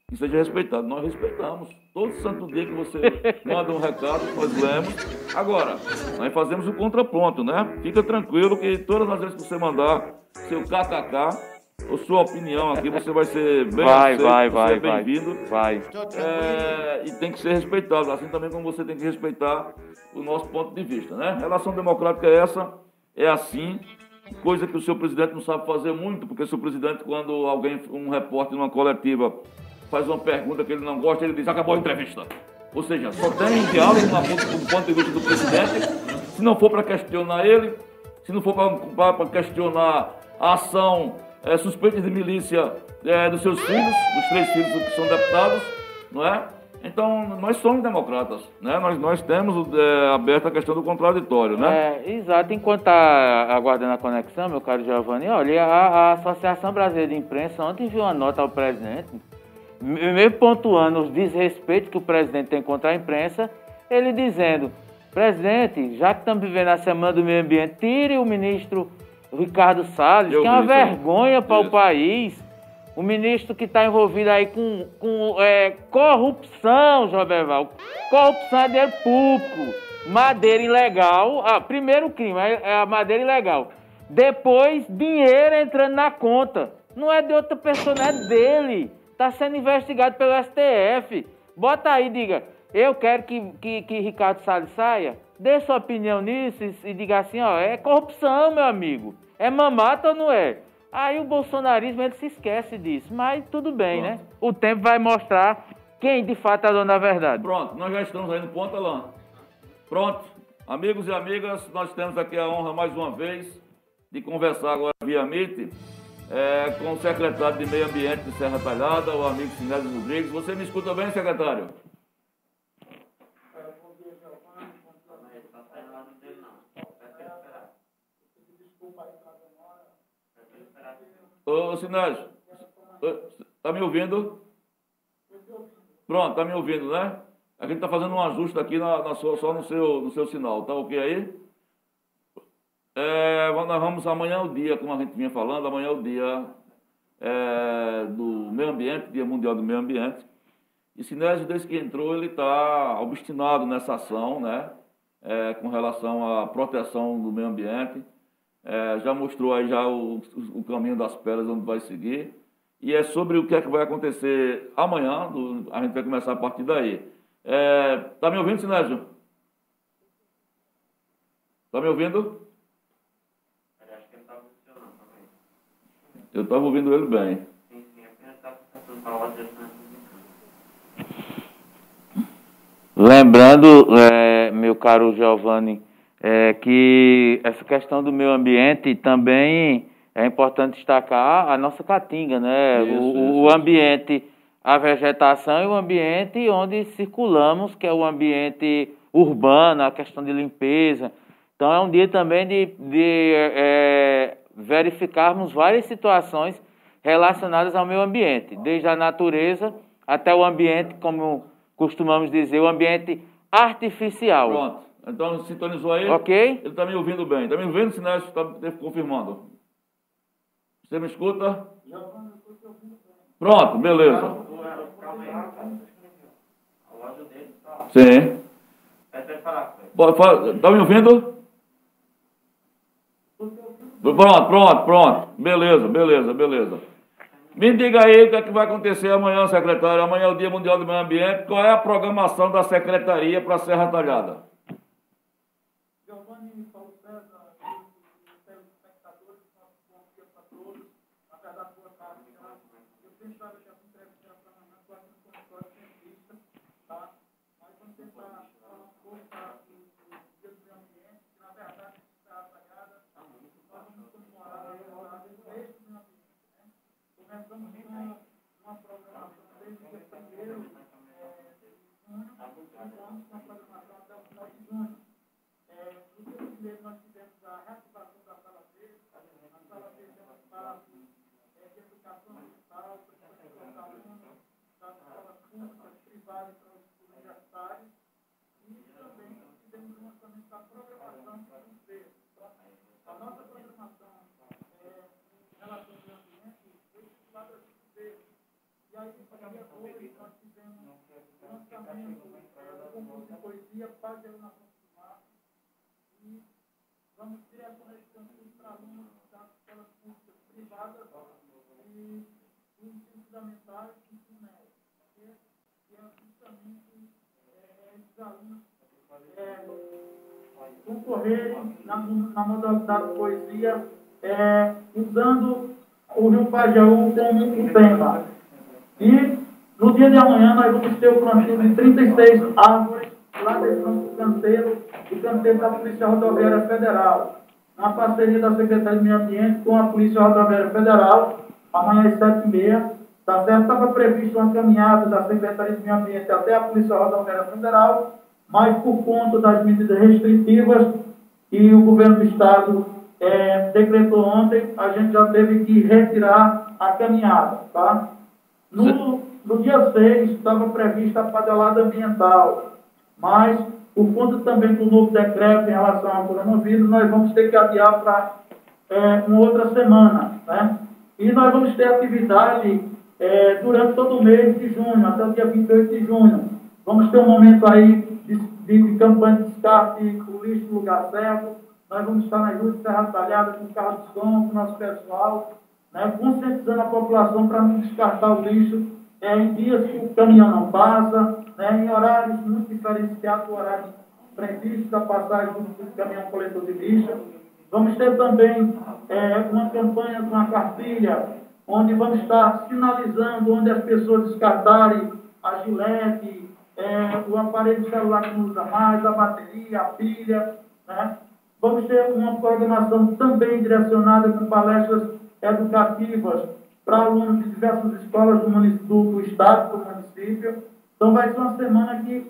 que seja respeitado. Nós respeitamos. Todo santo dia que você manda um recado, nós lemos. Agora, nós fazemos o contraponto, né? Fica tranquilo que todas as vezes que você mandar seu kkk, ou sua opinião aqui, você vai ser bem vai, aceito, vai, vai, é bem-vindo. Vai. É, e tem que ser respeitado, assim também como você tem que respeitar o nosso ponto de vista, né? Relação democrática é essa, é assim, coisa que o seu presidente não sabe fazer muito, porque o seu presidente, quando alguém, um repórter numa coletiva, faz uma pergunta que ele não gosta, ele diz: acabou a entrevista. Ou seja, só tem diálogo do ponto de vista do presidente. Se não for para questionar ele, se não for para questionar a ação é, suspeita de milícia é, dos seus filhos, dos três filhos que são deputados, não é? Então, nós somos democratas, né? Nós, nós temos é, aberta a questão do contraditório, né? É, exato. Enquanto está aguardando a conexão, meu caro Giovanni, olha, a, a Associação Brasileira de Imprensa ontem enviou uma nota ao presidente mesmo pontuando os desrespeitos que o presidente tem contra a imprensa, ele dizendo: presidente, já que estamos vivendo a semana do meio ambiente, tire o ministro Ricardo Salles, Eu que é uma aí. vergonha para o país. O ministro que está envolvido aí com, com é, corrupção, João Beval. Corrupção é dinheiro público. Madeira ilegal. Ah, primeiro crime é é a madeira ilegal. Depois, dinheiro entrando na conta. Não é de outra pessoa, não é dele. Está sendo investigado pelo STF. Bota aí, diga. Eu quero que, que, que Ricardo Salles saia. Dê sua opinião nisso e, e diga assim, ó, é corrupção, meu amigo. É mamata ou não é? Aí o bolsonarismo ele se esquece disso, mas tudo bem, Pronto. né? O tempo vai mostrar quem de fato é dono da verdade. Pronto, nós já estamos aí no ponto, Alain. Pronto. Amigos e amigas, nós temos aqui a honra mais uma vez de conversar agora via Meet é, com o secretário de Meio Ambiente de Serra Talhada, o amigo Sinésio Rodrigues. Você me escuta bem, secretário? Ô, Sinésio, tá me ouvindo? Pronto, tá me ouvindo, né? A gente tá fazendo um ajuste aqui na, na sua- só no seu, no seu sinal, tá ok aí? É, nós vamos, amanhã é o dia, como a gente vinha falando, amanhã é o dia é, do meio ambiente, Dia Mundial do Meio Ambiente. E Sinésio, desde que entrou, ele está obstinado nessa ação, né? É, com relação à proteção do meio ambiente. É, já mostrou aí já o, o caminho das pedras onde vai seguir. E é sobre o que é que vai acontecer amanhã, do- a gente vai começar a partir daí. É, tá me ouvindo, Sinésio? Tá me ouvindo? Eu estava ouvindo ele bem. Lembrando, é, meu caro Giovanni, é, que essa questão do meio ambiente também é importante destacar a nossa caatinga, né? Isso, o, isso, o ambiente, a vegetação e o ambiente onde circulamos, que é o ambiente urbano, a questão de limpeza. Então é um dia também de, de é, verificarmos várias situações relacionadas ao meio ambiente, desde a natureza até o ambiente, como costumamos dizer, o ambiente artificial. Pronto. Então sintonizou aí? Ok? Ele está me ouvindo bem. Está me ouvindo, Sinésio? Está confirmando. Você me escuta? Pronto, beleza. Sim. Está me ouvindo? Pronto, pronto, pronto. Beleza, beleza, beleza. Me diga aí o que, é que vai acontecer amanhã, secretário. Amanhã é o Dia Mundial do Meio Ambiente. Qual é a programação da secretaria para a Serra Talhada? Giovanni Paulo César, e telespectadores, nosso bom dia para todos. Na verdade, boa tarde, já. Eu sempre estava já com entrevista para amanhã, estou aqui no consultório de entrevista, tá? Mas vamos tentar falar um pouco tá, do, do dia do meio ambiente, que na verdade está apagada. Nós vamos comemorar a verdade do mês do meio ambiente, né? Começamos com uma programação desde o dia primeiro, é, de junho, e vamos com a programação até o final de junho. É, no dia primeiro nós tivemos a reativação da sala verde, a sala verde é um espaço é, de educação principalmente para os alunos das escolas públicas, privadas para os universitários, e também tivemos o lançamento da programação para os ver. A nossa programação é, em relação ao ambiente foi estudada a ver. E aí, no dia 2, nós tivemos o lançamento do de poesia Paz e Iluminação do Mar, e vamos direcionar esse concurso para alunos das escolas públicas privadas e do ensino fundamental e do ensino médio. ok? E é justamente é, esses alunos é, concorrerem na, na modalidade de poesia é, usando o Rio Pajaú como um tema. E no dia de amanhã nós vamos ter o plantio de 36 árvores lá dentro do canteiro, do canteiro da Polícia Rodoviária Federal, na parceria da Secretaria de Meio Ambiente com a Polícia Rodoviária Federal, amanhã às 7h30. Tá certo? Estava previsto uma caminhada da Secretaria de Meio Ambiente até a Polícia Rodoviária Federal, mas por conta das medidas restritivas e o governo do Estado eh, decretou ontem, a gente já teve que retirar a caminhada, tá? No, no dia 6 estava prevista a padalada ambiental, mas por conta também do novo decreto em relação ao coronavírus, nós vamos ter que adiar para é, uma outra semana. Né? E nós vamos ter atividade é, durante todo o mês de junho, até o dia 28 de junho. Vamos ter um momento aí de, de, de campanha de descarte o lixo no lugar certo. Nós vamos estar nas ruas de Serra Talhada com carro de som, com o nosso pessoal, né, conscientizando a população para não descartar o lixo é, em dias que o caminhão não passa, né, em horários muito diferenciados do horário previsto da passagem do caminhão coletor de lixo. Vamos ter também é, uma campanha com a cartilha, onde vamos estar sinalizando onde as pessoas descartarem a gilete, é, o aparelho celular que não usa mais, a bateria, a pilha. Né? Vamos ter uma programação também direcionada com palestras educativas para alunos de diversas escolas do, do, do estado, do município. Então vai ser uma semana que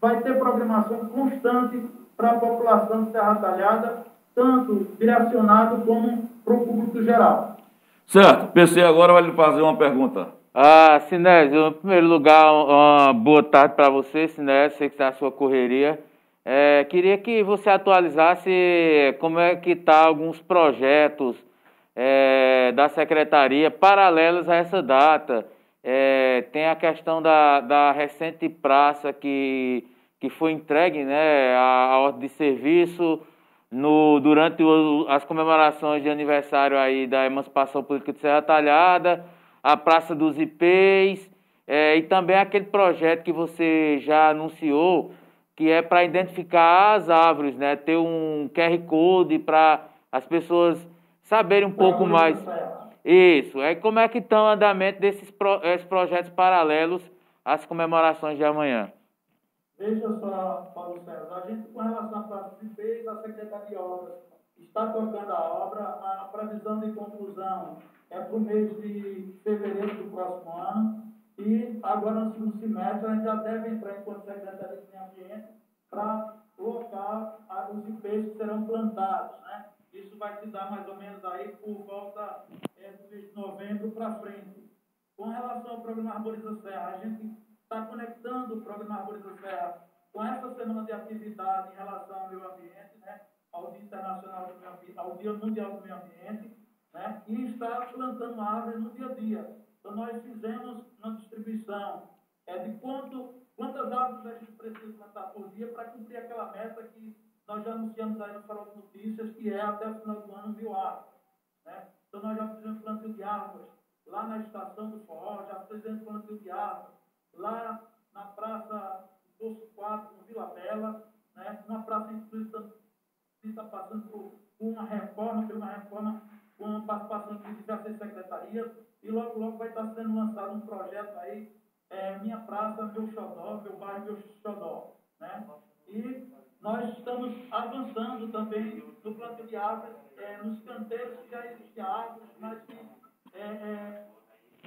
vai ter programação constante para a população de Serra Talhada, tanto direcionado como para o público geral. Certo. PC agora vai lhe fazer uma pergunta. Ah, Sinésio, em primeiro lugar, uma boa tarde para você, Sinésio, sei que está a sua correria. É, queria que você atualizasse como é que está alguns projetos é, da secretaria paralelos a essa data. É, tem a questão da, da recente praça que, que foi entregue né, a, a ordem de serviço no, durante o, as comemorações de aniversário aí da emancipação política de Serra Talhada, a Praça dos IPs, é, e também aquele projeto que você já anunciou, que é para identificar as árvores, né? Ter um QR Code para as pessoas saberem um pouco mais. Isso. Aí como é que estão o andamento desses pro, projetos paralelos às comemorações de amanhã? Veja só, Paulo César, a gente, com relação à Praça de Peixe, a Secretaria de Obras está tocando a obra, a previsão de conclusão é para o mês de fevereiro do próximo ano, e agora no segundo semestre a gente já deve entrar enquanto Secretaria de Meio Ambiente para colocar os IPs que serão plantados, né? Isso vai se dar mais ou menos aí por volta é, do mês de novembro para frente. Com relação ao programa Arboriza Serra, a gente está conectando o programa Arboriza Serra com essa semana de atividade em relação ao meio ambiente, né? ao Dia Internacional do Meio Ambiente, ao Dia Mundial do Meio Ambiente, né? e está plantando árvores no dia a dia. Então, nós fizemos uma distribuição é, de quanto, quantas árvores a gente precisa plantar por dia para cumprir aquela meta que nós já anunciamos aí no Farol de Notícias, que é até o final do ano mil árvores. Né? Então nós já fizemos plantio de árvores lá na estação do Forró, já fizemos plantio de árvores lá na Praça Poço 4, no Vila Bela, né? uma praça que está passando por uma reforma, por uma reforma com a participação de diversas secretarias, e logo, logo vai estar sendo lançado um projeto aí, é, Minha Praça, Meu Xodó, Meu Bairro, Meu Xodó. Né? E nós estamos avançando também no plantio de árvores, é, nos canteiros que já existem árvores, mas que é, é,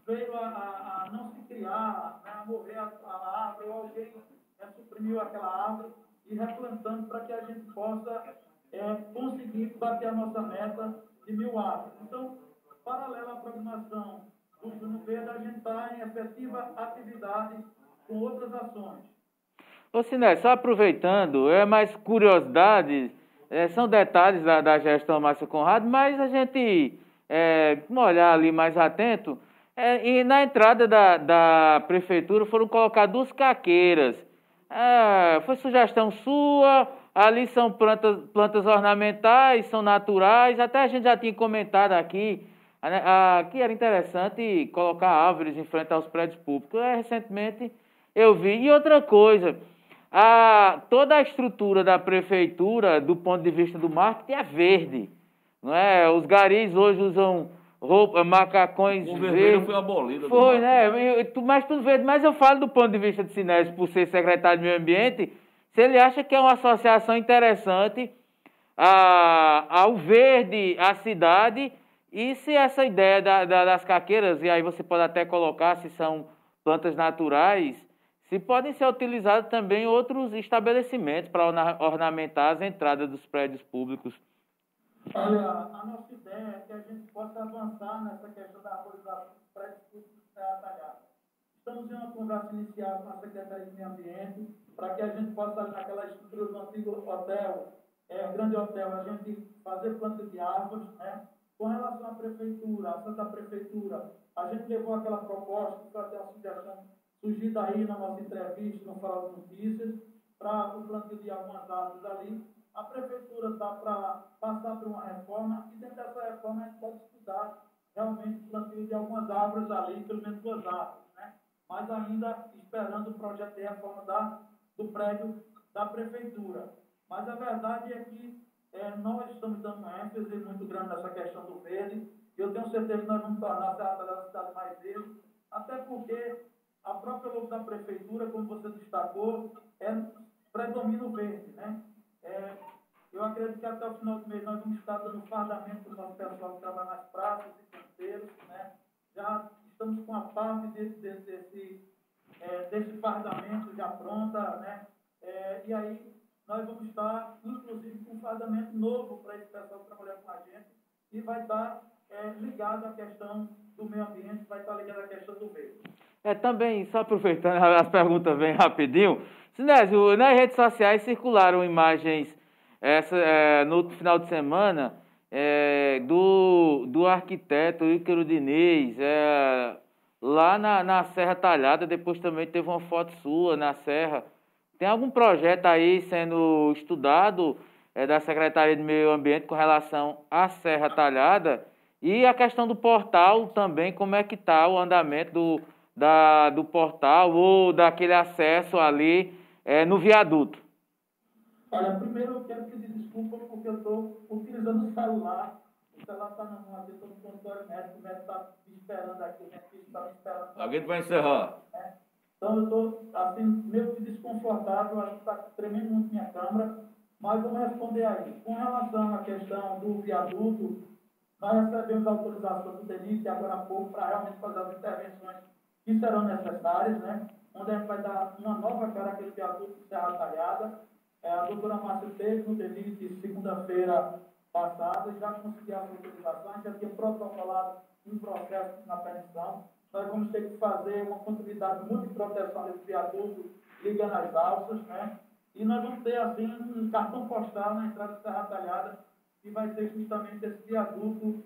veio a, a, a, não se criar, né, a morrer a, a árvore, ou alguém é, suprimiu aquela árvore, e replantando para que a gente possa é, conseguir bater a nossa meta de mil árvores. Então, paralelo à programação do Juno Verde, a gente está em efetiva atividade com outras ações. Ô Siné, só aproveitando, é mais curiosidade, é, são detalhes da, da gestão Márcio Conrado, mas a gente, é, olhar ali mais atento, é, e na entrada da, da prefeitura foram colocar duas caqueiras. É, foi sugestão sua, ali são plantas, plantas ornamentais, são naturais, até a gente já tinha comentado aqui, que era interessante colocar árvores em frente aos prédios públicos. É, recentemente eu vi. E outra coisa, a, toda a estrutura da prefeitura, do ponto de vista do marketing, é verde. Não é? Os garis hoje usam roupa, macacões o vermelho foi abolido. Foi, né? Mas tudo verde. Mas eu falo do ponto de vista de Sinésio, por ser secretário de Meio Ambiente, se ele acha que é uma associação interessante a, ao verde, à cidade, e se essa ideia da, da, das caqueiras, e aí você pode até colocar se são plantas naturais, se podem ser utilizados também outros estabelecimentos para ornamentar as entradas dos prédios públicos. Olha, a nossa ideia é que a gente possa avançar nessa questão da arborização dos prédios públicos Serra Estamos em uma conversa inicial com a Secretaria de Meio Ambiente para que a gente possa, naquela estrutura do antigo hotel, é, Grande Hotel, a gente fazer plantio de árvores, né? Com relação à prefeitura, a Santa Prefeitura, a gente levou aquela proposta, que foi até uma sugestão surgida aí na nossa entrevista, no de Notícias, para o plantio de algumas árvores ali. A prefeitura está para passar por uma reforma e dentro dessa reforma a gente pode estudar realmente o plantio de algumas árvores ali, pelo menos duas árvores, né? Mas ainda esperando o projeto de reforma da, do prédio da prefeitura. Mas a verdade é que é, nós estamos dando ênfase muito grande nessa questão do verde. Eu tenho certeza que nós vamos tornar a Serra da cidade mais verde, até porque a própria logo da prefeitura, como você destacou, é, o verde. Né? É, eu acredito que até o final do mês nós vamos estar dando fardamento para o nosso pessoal que trabalha nas praças e canteiros. Né? Já estamos com a parte desse, desse, desse, é, desse fardamento já pronta. Né? É, e aí nós vamos estar, inclusive, com um fardamento novo para esse pessoal que trabalha com a gente e vai estar é, ligado à questão do meio ambiente, vai estar ligado à questão do meio. É, também, só aproveitando, as perguntas vêm rapidinho. Sinésio, nas redes sociais circularam imagens essa, é, no final de semana é, do, do arquiteto Ícaro Diniz, é, lá na, na Serra Talhada, depois também teve uma foto sua na Serra tem algum projeto aí sendo estudado é, da Secretaria de Meio Ambiente com relação à Serra Talhada? E a questão do portal também, como é que está o andamento do, da, do portal ou daquele acesso ali é, no viaduto? Olha, primeiro eu quero pedir desculpa porque eu estou utilizando o celular. O celular está na mão aqui, estou no consultório médico, o médico está me esperando aqui, o médico está me esperando. Alguém vai encerrar. É. Então eu estou assim, meio que desconfortável, acho que está tremendo muito minha câmera, mas vamos responder aí. Com relação à questão do viaduto, nós recebemos autorização do DENIT agora há pouco para realmente fazer as intervenções que serão necessárias, né? onde a gente vai dar uma nova cara àquele viaduto de Serra Talhada. É, a doutora Márcia teve no DENIT segunda-feira passada, já conseguiu as autorizações, já tinha protocolado um processo na permissão nós vamos ter que fazer uma continuidade muito de proteção desse viaduto ligando as alças, né? E nós vamos ter, assim, um cartão postal na entrada de Serra Talhada, que vai ser justamente esse viaduto.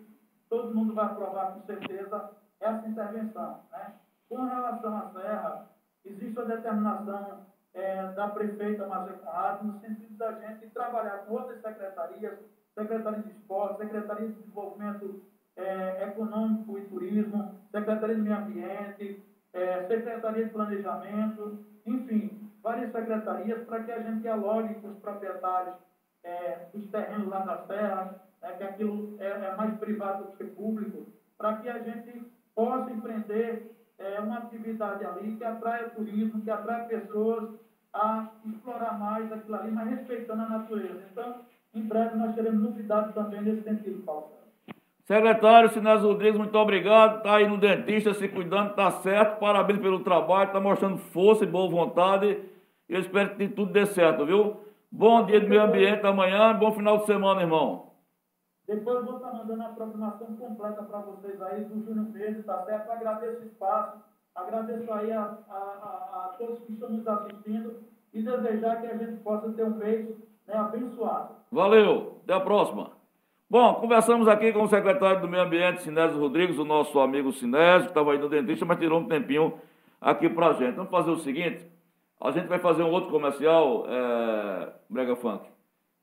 Todo mundo vai aprovar, com certeza, essa intervenção, né? Com relação à serra, existe a determinação é, da prefeita Márcia Conrado no sentido da gente trabalhar com outras secretarias, Secretaria de Esporte, Secretaria de Desenvolvimento é, Econômico e Turismo, Secretaria de Meio Ambiente, é, Secretaria de Planejamento, enfim, várias secretarias para que a gente dialogue com os proprietários é, dos terrenos lá na terra, né, que aquilo é, é, mais privado do que público, para que a gente possa empreender é, uma atividade ali que atraia turismo, que atraia pessoas a explorar mais aquilo ali, mas respeitando a natureza. Então, em breve nós teremos novidades também nesse sentido, Paulo. Secretário Sinésio Rodrigues, muito obrigado. Está aí no dentista se cuidando, está certo. Parabéns pelo trabalho, está mostrando força e boa vontade. Eu espero que tudo dê certo, viu? Bom dia do meio ambiente amanhã, bom final de semana, irmão. Depois vou estar mandando a programação completa para vocês aí do Júnior Verde, tá certo? Agradeço o espaço, agradeço aí a, a, a, a, todos que estão nos assistindo e desejar que a gente possa ter um mês né, abençoado. Valeu, até a próxima. Bom, conversamos aqui com o secretário do Meio Ambiente, Sinésio Rodrigues, o nosso amigo Sinésio, que estava aí no dentista, mas tirou um tempinho aqui para a gente. Vamos fazer o seguinte, a gente vai fazer um outro comercial, é, Brega Funk,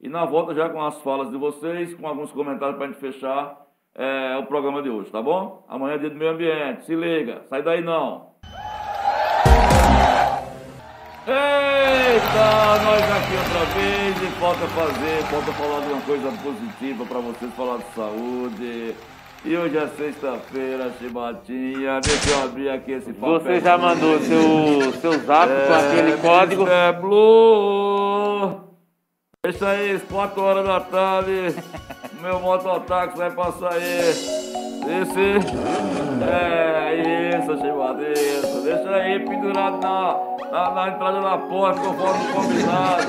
e na volta já com as falas de vocês, com alguns comentários para a gente fechar é, o programa de hoje, tá bom? Amanhã é dia do Meio Ambiente, se liga, sai daí não. Eita, nós aqui outra vez e falta fazer, falta falar de uma coisa positiva para vocês, falar de saúde. E hoje é sexta-feira, chibatinha. Deixa eu abrir aqui esse papel. Você já mandou seu, seu zap é, com aquele código? É Blue. Deixa aí, 4 horas da tarde. meu mototáxi vai passar aí. Esse. É isso, chibata, isso. Deixa aí pendurado na na, na entrada da porta, conforme combinado.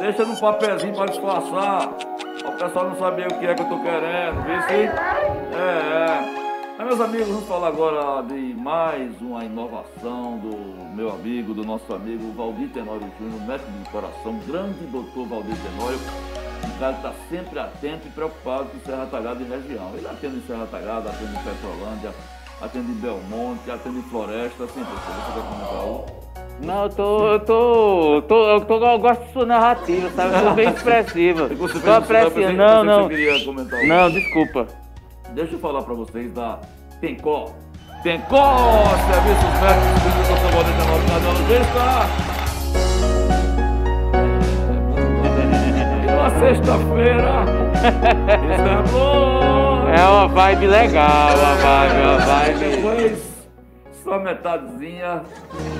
Deixa no papelzinho para disfarçar. O pessoal não saber o que é que eu tô querendo, viu? É, é. Aí, meus amigos, vamos falar agora de mais uma inovação do meu amigo, do nosso amigo Valdir Tenório Júnior, médico de coração, grande doutor Valdir Tenório. Um cara está sempre atento e preocupado com Serra Talhada e região. Ele atende em Serra Talhada, atende em Petrolândia, atende em Belmonte, atende em Floresta, assim. Você quer comentar algo? Não, eu tô, eu tô, eu tô, eu, tô, eu gosto de sua narrativa, sabe? Eu sou bem expressiva. Você Tô você- apreciando. Não, não. Não, desculpa. Deixa eu falar para vocês da Tencó. Tencó, serviços médicos. Valdir Tenório, cardiologista. E na sexta-feira, estamos... É uma vibe legal, uma vibe, uma vibe. Depois, só metadezinha.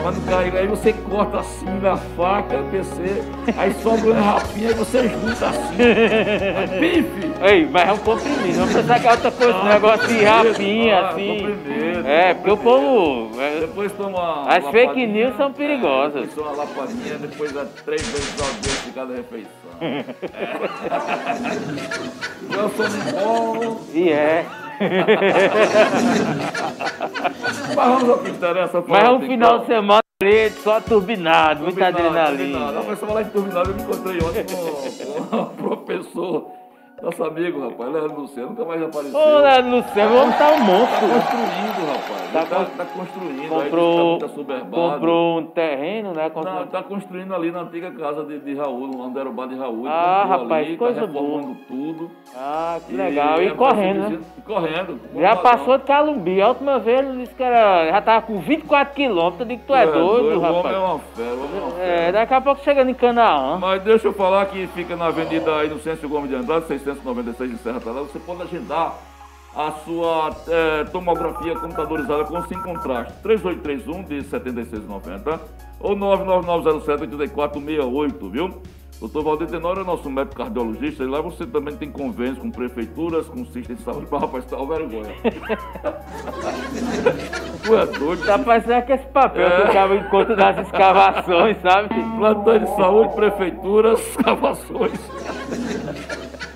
Quando cai, aí você corta assim na faca, PC, aí sobra uma rapinha e você junta assim. Bife! Ei, mas é um comprimido, não precisa sacar outra coisa, um negócio de rapinha, Ah, assim. comprimido, É, porque o povo. é, Depois toma As fake news são perigosas. Depois toma uma lapadinha, depois dá três vezes ao dia de cada refeição. É. Eu sou bom, E é. Mas vamos ao que interessa. Mas é um de final qual? de semana preto, só turbinado, muita adrenalina. turbinado. Rapaz, falar em turbinado, eu me encontrei ontem com, com um professor, nosso amigo, rapaz, Leandro Luciano, nunca mais apareceu. Ô, Leandro Luciano, vamos tá um Tá monstro. construindo, rapaz. Tá Tá, tá, con- tá construindo. Comprou, aí tá comprou um terreno, né? Comprou- Não, tá construindo ali na antiga casa de, de Raul, no Anderubá de Raul. Ah, rapaz, ali, coisa tá reformando tudo. Ah, que legal. E, é correndo, né? Correndo. Já razão. passou de Calumbi. A última vez ele disse que era, já tava com 24 quilômetros. Eu digo que tu é, doido, O homem é rapaz. uma fera, o homem é uma fera. É, daqui a pouco chegando em Canaã. Mas deixa eu falar que fica na Avenida Inocêncio Gomes de Andrade, 696 em Serra Talhada. Você pode agendar a sua eh, tomografia computadorizada com 5 contrastes. 3831 de 7690 ou 99907-8468, viu? Doutor Valdir Tenório é nosso médico cardiologista e lá você também tem convênios com prefeituras, com sistema de saúde. Mas, rapaz, tá uma vergonha. tu é doido. Tá parecendo que esse papel É. que o cara encontra nas escavações, sabe? Plantão de saúde, prefeituras, escavações.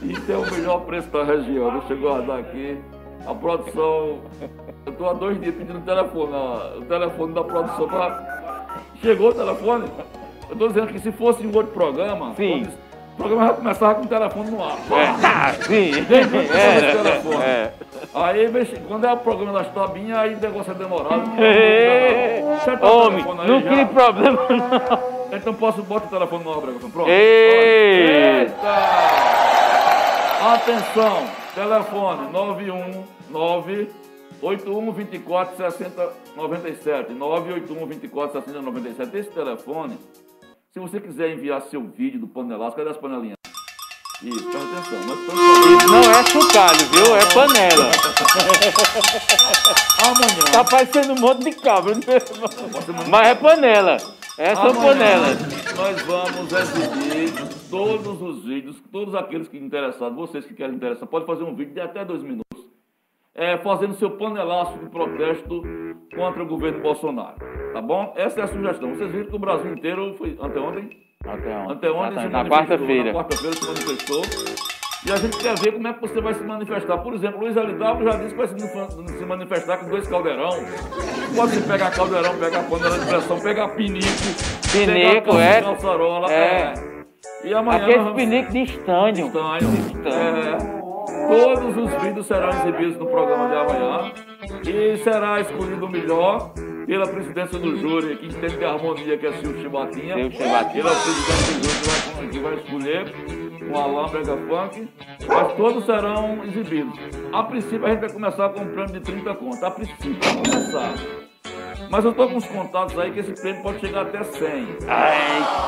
E tem o melhor preço da região. Deixa eu guardar aqui. A produção. Eu tô há dois dias pedindo o telefone, o telefone da produção pra. Chegou o telefone? Eu tô dizendo que se fosse em outro programa, Sim. o programa já começava com o telefone no ar. Ah, sim. Era, Era, é. Aí, mexe- quando é o programa das tabinhas, aí o negócio é demorado. Você tá o Homem, telefone aí não já? crie problema não. Então posso botar o telefone no obra, pronto. Ei. Eita! Atenção, telefone 919 81 24 60 97 981 24 60 97 Esse telefone, se você quiser enviar seu vídeo do panelaço, cadê as panelinhas? Isso, presta atenção. Isso não é chocalho, viu? É panela. amanhã. Tá parecendo um monte de cabra, né? Mas é panela. É só Amanhã panela. Nós vamos exibir todos os vídeos, todos aqueles que interessados, vocês que querem interessar, pode fazer um vídeo de até dois minutos, é, fazendo seu panelaço de protesto contra o governo Bolsonaro. Tá bom? Essa é a sugestão. Vocês viram que o Brasil inteiro foi anteontem? Até ontem. Anteontem se Na quarta-feira. Na quarta-feira se manifestou. E a gente quer ver como é que você vai se manifestar. Por exemplo, Luiz LW já disse que vai se manif- se manifestar com dois caldeirão. Pode pegar caldeirão, pegar panela de pressão, pegar pinico. Pinico, pegar é. calçarola, É. E amanhã Aquele vamos- pinico de estânio. Estranho. É. Todos os vídeos serão exibidos no programa de amanhã. E será escolhido o melhor pela presidência do júri, que entende de harmonia, que é Silvio Chibatinha. Silvio Chibatinha. É o presidente do júri que vai, que vai escolher o Alan Brega Funk. Mas todos serão exibidos. A princípio, a gente vai começar com um prêmio de 30 contas. A princípio, vai começar. Mas eu tô com uns contatos aí que esse prêmio pode chegar até 100. Eita,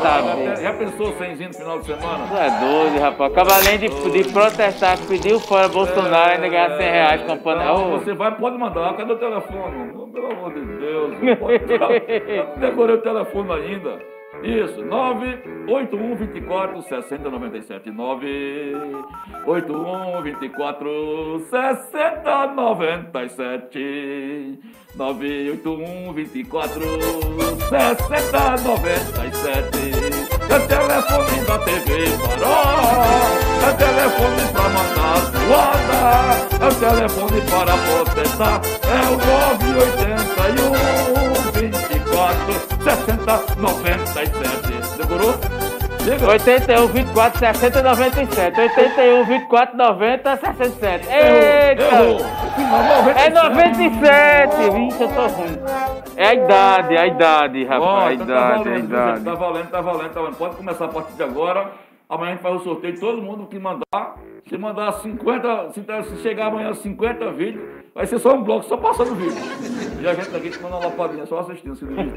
Até- já pensou 100 no final de semana? Tu é doido, rapaz. Acaba além de, de protestar, pediu fora Bolsonaro, ainda ganhar 100 reais com a panela. Então, você vai, pode mandar. Cadê o telefone? Pelo amor de Deus. pode- decorei o telefone ainda. Isso, 981 24 60 97. 981 24 60 97. 981 24 60 97. É telefone da TV Farol. É telefone pra mandar zoada. É telefone para protestar. É o 981 24 60 97. Decorou? Diga. 81, 24, 60, 97. 81, 24, 90, 67. Eita! Errou. Final 97. É 97! Vixe, eu tô ruim. É a idade, a idade, rapaz. A então tá idade, a valendo, gente? idade. tá valendo, tá valendo, tá valendo. Pode começar a partir de agora. Amanhã a gente faz o sorteio todo mundo que mandar. Se mandar 50, se, tá- se chegar amanhã 50 vídeos, vai ser só um bloco, só passando vídeo. E a gente daqui te manda uma lapadinha só assistindo esse vídeo.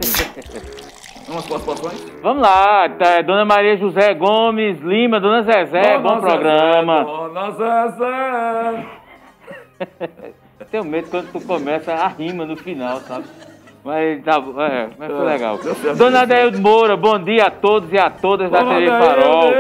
Umas participações? Vamos lá, tá, Dona Maria José Gomes Lima, Dona Zezé, bom Dona programa. Zezé, Dona Zezé. Tenho medo quando tu começa a rima no final, sabe? Mas tá bom, é, mas foi É, legal. Dona. Adeildo Moura, bom dia a todos e a todas da Dona TV Adeildo. Farol.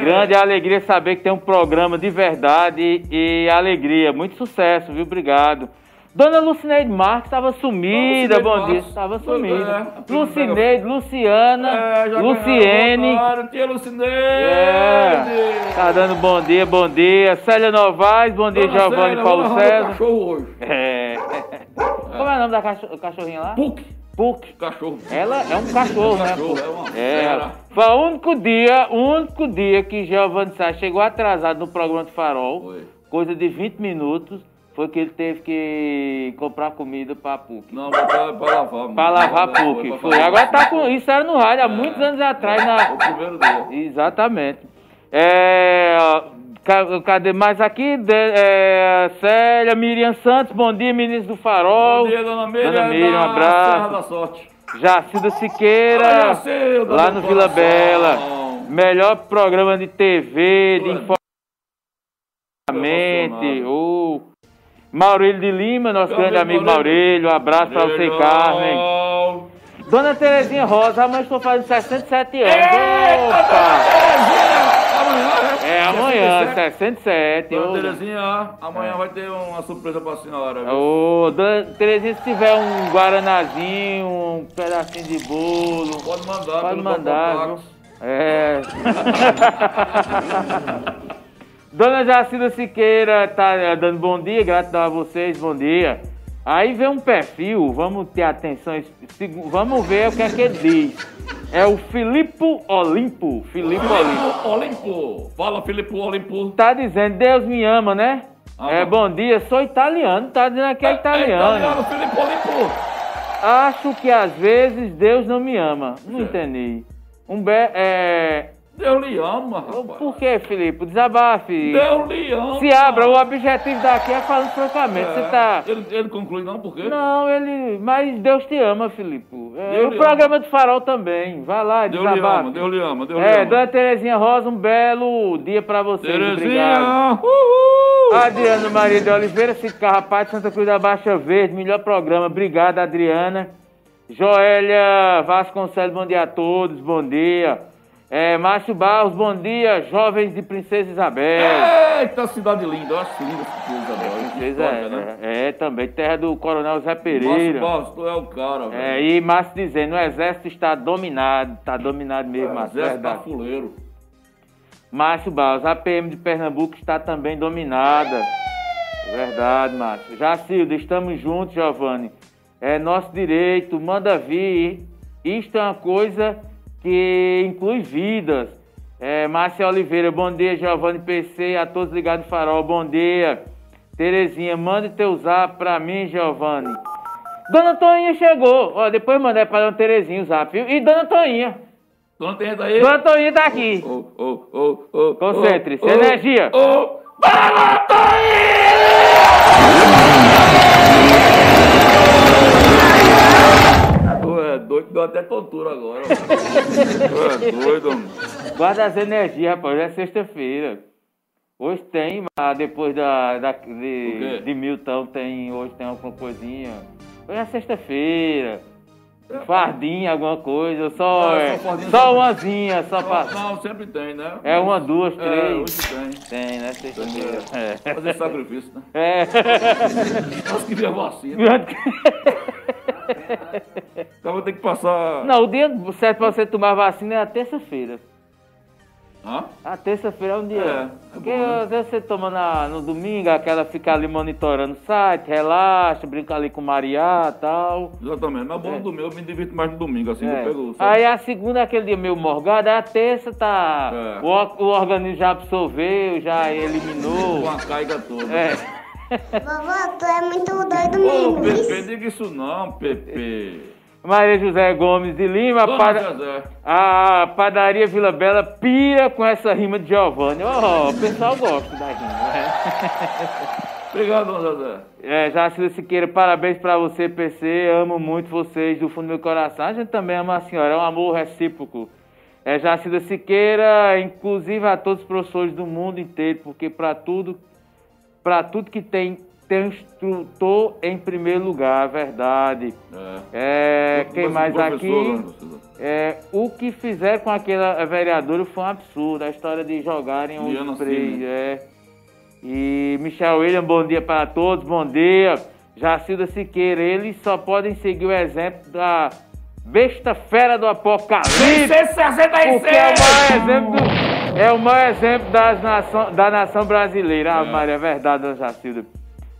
Grande alegria saber que tem um programa de verdade e alegria. Muito sucesso, viu? Obrigado. Dona Lucineide Marques estava sumida, bom dia. Estava sumida. é. Lucineide, Luciana, É, Luciene. ganharam, Tia Lucineide. É, tá dando bom dia, bom dia. Célia Novaes, bom dia, Dona Giovanni Célia, Paulo César. cachorro hoje. É. Como é o nome da cacho- cachorrinha lá? Puck. Puck. Cachorro. Ela é um cachorro, né? Cachorro, é uma É. Foi o único dia, o único dia que Giovanni Sá chegou atrasado no programa de Farol, coisa de 20 minutos, foi que ele teve que comprar comida pra Puck. Não, pra, pra, lavar. mano. Pra lavar Puck. pra Foi. Agora tá com. Isso era no rádio há muitos anos atrás O na. primeiro dia. Exatamente. É, cadê mais aqui? De, é, Célia, Miriam Santos, bom dia, ministro do Farol. Bom dia, dona Miriam. Dona Miriam, um abraço. Serra da Sorte. Jacilda Siqueira, Jacilda, lá no Vila. Bela. Melhor programa de TV, de informação. O Maurílio de Lima, nosso grande amigo Maurílio. Um abraço pra você, Carmen. Dona Terezinha Rosa, amanhã estou fazendo 67 anos. Opa! Amanhã? É amanhã, 67. 67. Dona Ô, Terezinha, amanhã vai ter uma surpresa pra senhora. viu? Ô, Dona Terezinha, se tiver um guaranazinho, um pedacinho de bolo, Pode mandar. pode pelo mandar, viu? É. Dona Jacilda Siqueira tá eh, dando bom dia, gratidão a vocês, bom dia. Aí vem um perfil, vamos ter atenção, vamos ver o que é que ele diz. É o Filipe Olimpo, Filipe Olimpo. Olimpo. Fala, Filipe Olimpo. Tá dizendo, Deus me ama, né? Ah, é, tá. bom dia, sou italiano, tá dizendo que é É italiano. italiano, Filipe Olimpo. Acho que às vezes Deus não me ama. Não entendi. Um be... é... Deus lhe ama, rapaz. Por que, Filipe? Desabafe. Deus lhe ama. Se abra, o objetivo daqui é falando francamente. É. Você tá. Ele, ele conclui não, por quê? Não, ele. Mas Deus te ama, Filipe. É, o lhe programa de farol também. Vai lá, Deus lhe desabafe. ama, Deus lhe ama, Deus lhe É, ama. dona Terezinha Rosa, um belo dia pra vocês. Terezinha, uhul! Adriana Maria de Oliveira, Cid Carrapato, de Santa Cruz da Baixa Verde, melhor programa. Obrigado, Adriana. Joélia Vasconcelos, bom dia a todos, bom dia. É, Márcio Barros, bom dia, jovens de Princesa Isabel. Eita, cidade linda, eu acho linda coisa, Isabel. Princesa, História, né? é, é, também, terra do Coronel Zé Márcio Pereira. Barros, tu é o cara, velho. É, e Márcio dizendo, o exército está dominado, está dominado mesmo, Márcio, Exército verdade. fuleiro. Márcio Barros, a PM de Pernambuco está também dominada. Verdade, Márcio. Jacilda, estamos juntos, Giovanni. É nosso direito, manda vir. Isto é uma coisa que inclui vidas. É, Márcia Oliveira, bom dia, Giovanni PC, a todos ligados no farol, bom dia. Terezinha, mande teu zap pra mim, Giovanni. Dona Toinha chegou. Ó, depois mandei pra Dona Terezinha o zap, viu? E Dona Toinha. Dona Teresa aí. Dona Toinha tá aqui. Ô, ô, ô, ô. Concentre-se. ô, Energia. Ô, Dona Toinha! É doido, deu até tontura agora. Tu é doido, mano. Guarda as energias, rapaz. Hoje é sexta-feira. Hoje tem, mas depois da, da- de, de Milton, tem, hoje tem alguma coisinha. Hoje é sexta-feira. Fardinha, alguma coisa. Só, Ah, é, só fardinha, só umazinha, só pra. Não, sempre tem, né? É uma, duas, É, três. hoje tem. Tem, né? Sexta-feira. É. Fazer sacrifício, né? É. Nós que via vacina. Então vou ter que passar. Não, o dia certo pra você tomar vacina é a terça-feira. Hã? A terça-feira é um dia. É, é Porque né? às vezes você toma na, no domingo, aquela fica ali monitorando o site, relaxa, brinca ali com o Mariá e tal. Exatamente. Mas bom, no domingo eu me divirto mais no domingo, assim, É. eu pego. sabe? Aí a segunda é aquele dia meio morgado, aí a terça tá. É. O, o organismo já absorveu, já eliminou. Com a caiga toda. É. Vovó, tu é muito doido Ô, mesmo. Pepe, isso. diga isso não, Pepe. Maria José Gomes de Lima, Dona para- a padaria Vila Bela pira com essa rima de Giovanni. Ó, o pessoal gosta da rima, né? Obrigado, dona Zezé. É, Jacilda Siqueira, parabéns pra você, PC. Amo muito vocês do fundo do meu coração. A gente também ama a senhora, é um amor recíproco. É Jacilda Siqueira, inclusive a todos os professores do mundo inteiro, porque pra tudo, para tudo que tem, tem um instrutor em primeiro lugar, verdade. É. É, quem mais aqui? É, o que fizeram com aquela vereadora foi um absurdo. A história de jogarem um spray. Cine. É. E Michel William, bom dia para todos, bom dia. Jacilda Siqueira, eles só podem seguir o exemplo da besta fera do apocalipse. Porque é o maior exemplo, do- é o maior exemplo nação, da nação brasileira. Ah, Maria, é verdade, dona Jacilda.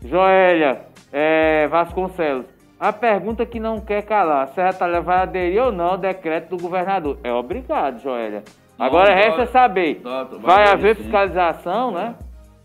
Joélia é, Vasconcelos. A pergunta que não quer calar: Serra Talha vai aderir ou não ao decreto do governador? É obrigado, Joélia. Não, Agora vai- resta saber: Tá, tá, vai haver fiscalização, né?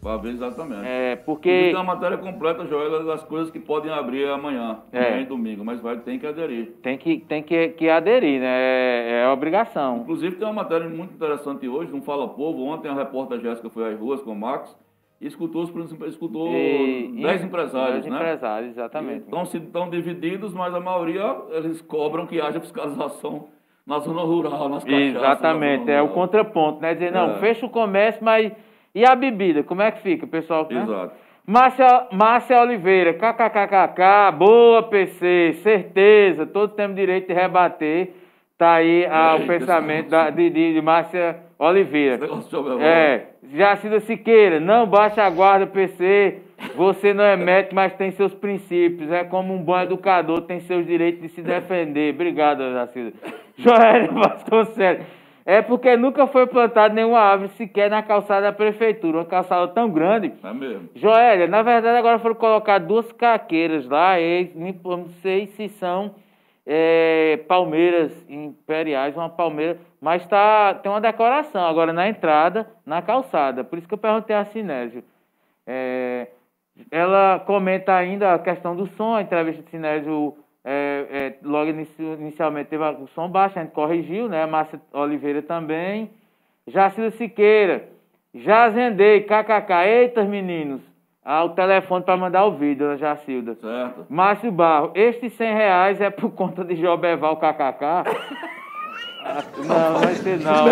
Vai ver exatamente. É, porque. Tem uma matéria completa, Joel, das coisas que podem abrir amanhã, É. amanhã domingo, mas vai, tem que aderir. Tem que, tem que, que aderir, né? É, é obrigação. Inclusive, tem uma matéria muito interessante hoje, no Fala Povo. Ontem a repórter Jéssica foi às ruas com o Max e escutou, os, escutou E- 10 e- empresários, dez né? empresários, exatamente. Estão, estão divididos, mas a maioria eles cobram que haja fiscalização na zona rural, nas na Exatamente, é o contraponto, né? Dizer, não, É. fecha o comércio, mas. E a bebida? Como é que fica, pessoal? né? Exato. Márcia, Márcia Oliveira, kkkk, boa PC, certeza, todos temos direito de rebater. Tá aí ah, o pensamento da, de, de, de Márcia Oliveira. É, Jacida Siqueira, não baixa a guarda, PC. Você não é médico, mas tem seus princípios. É como um bom educador, tem seus direitos de se defender. Obrigado, Jacida. Joel Vasconcelos. É porque nunca foi plantada nenhuma árvore sequer na calçada da prefeitura. Uma calçada tão grande. É mesmo. Joélia, na verdade agora foram colocar duas caqueiras lá, e não sei se são é, palmeiras imperiais, uma palmeira, mas tá, tem uma decoração agora na entrada, na calçada. Por isso que eu perguntei a Sinésio. É, ela comenta ainda a questão do som, a entrevista de Sinésio é, é, logo inici- inicialmente teve o som baixo, a gente corrigiu, né? Márcia Oliveira também. Jacilda Siqueira, já zendei, kkk. Eita, meninos. Ah, o telefone para mandar o vídeo, dona Jacilda. Certo. Márcio Barro, estes 100 reais é por conta de Jobeval kkk? Ah, Não, não vai ser não.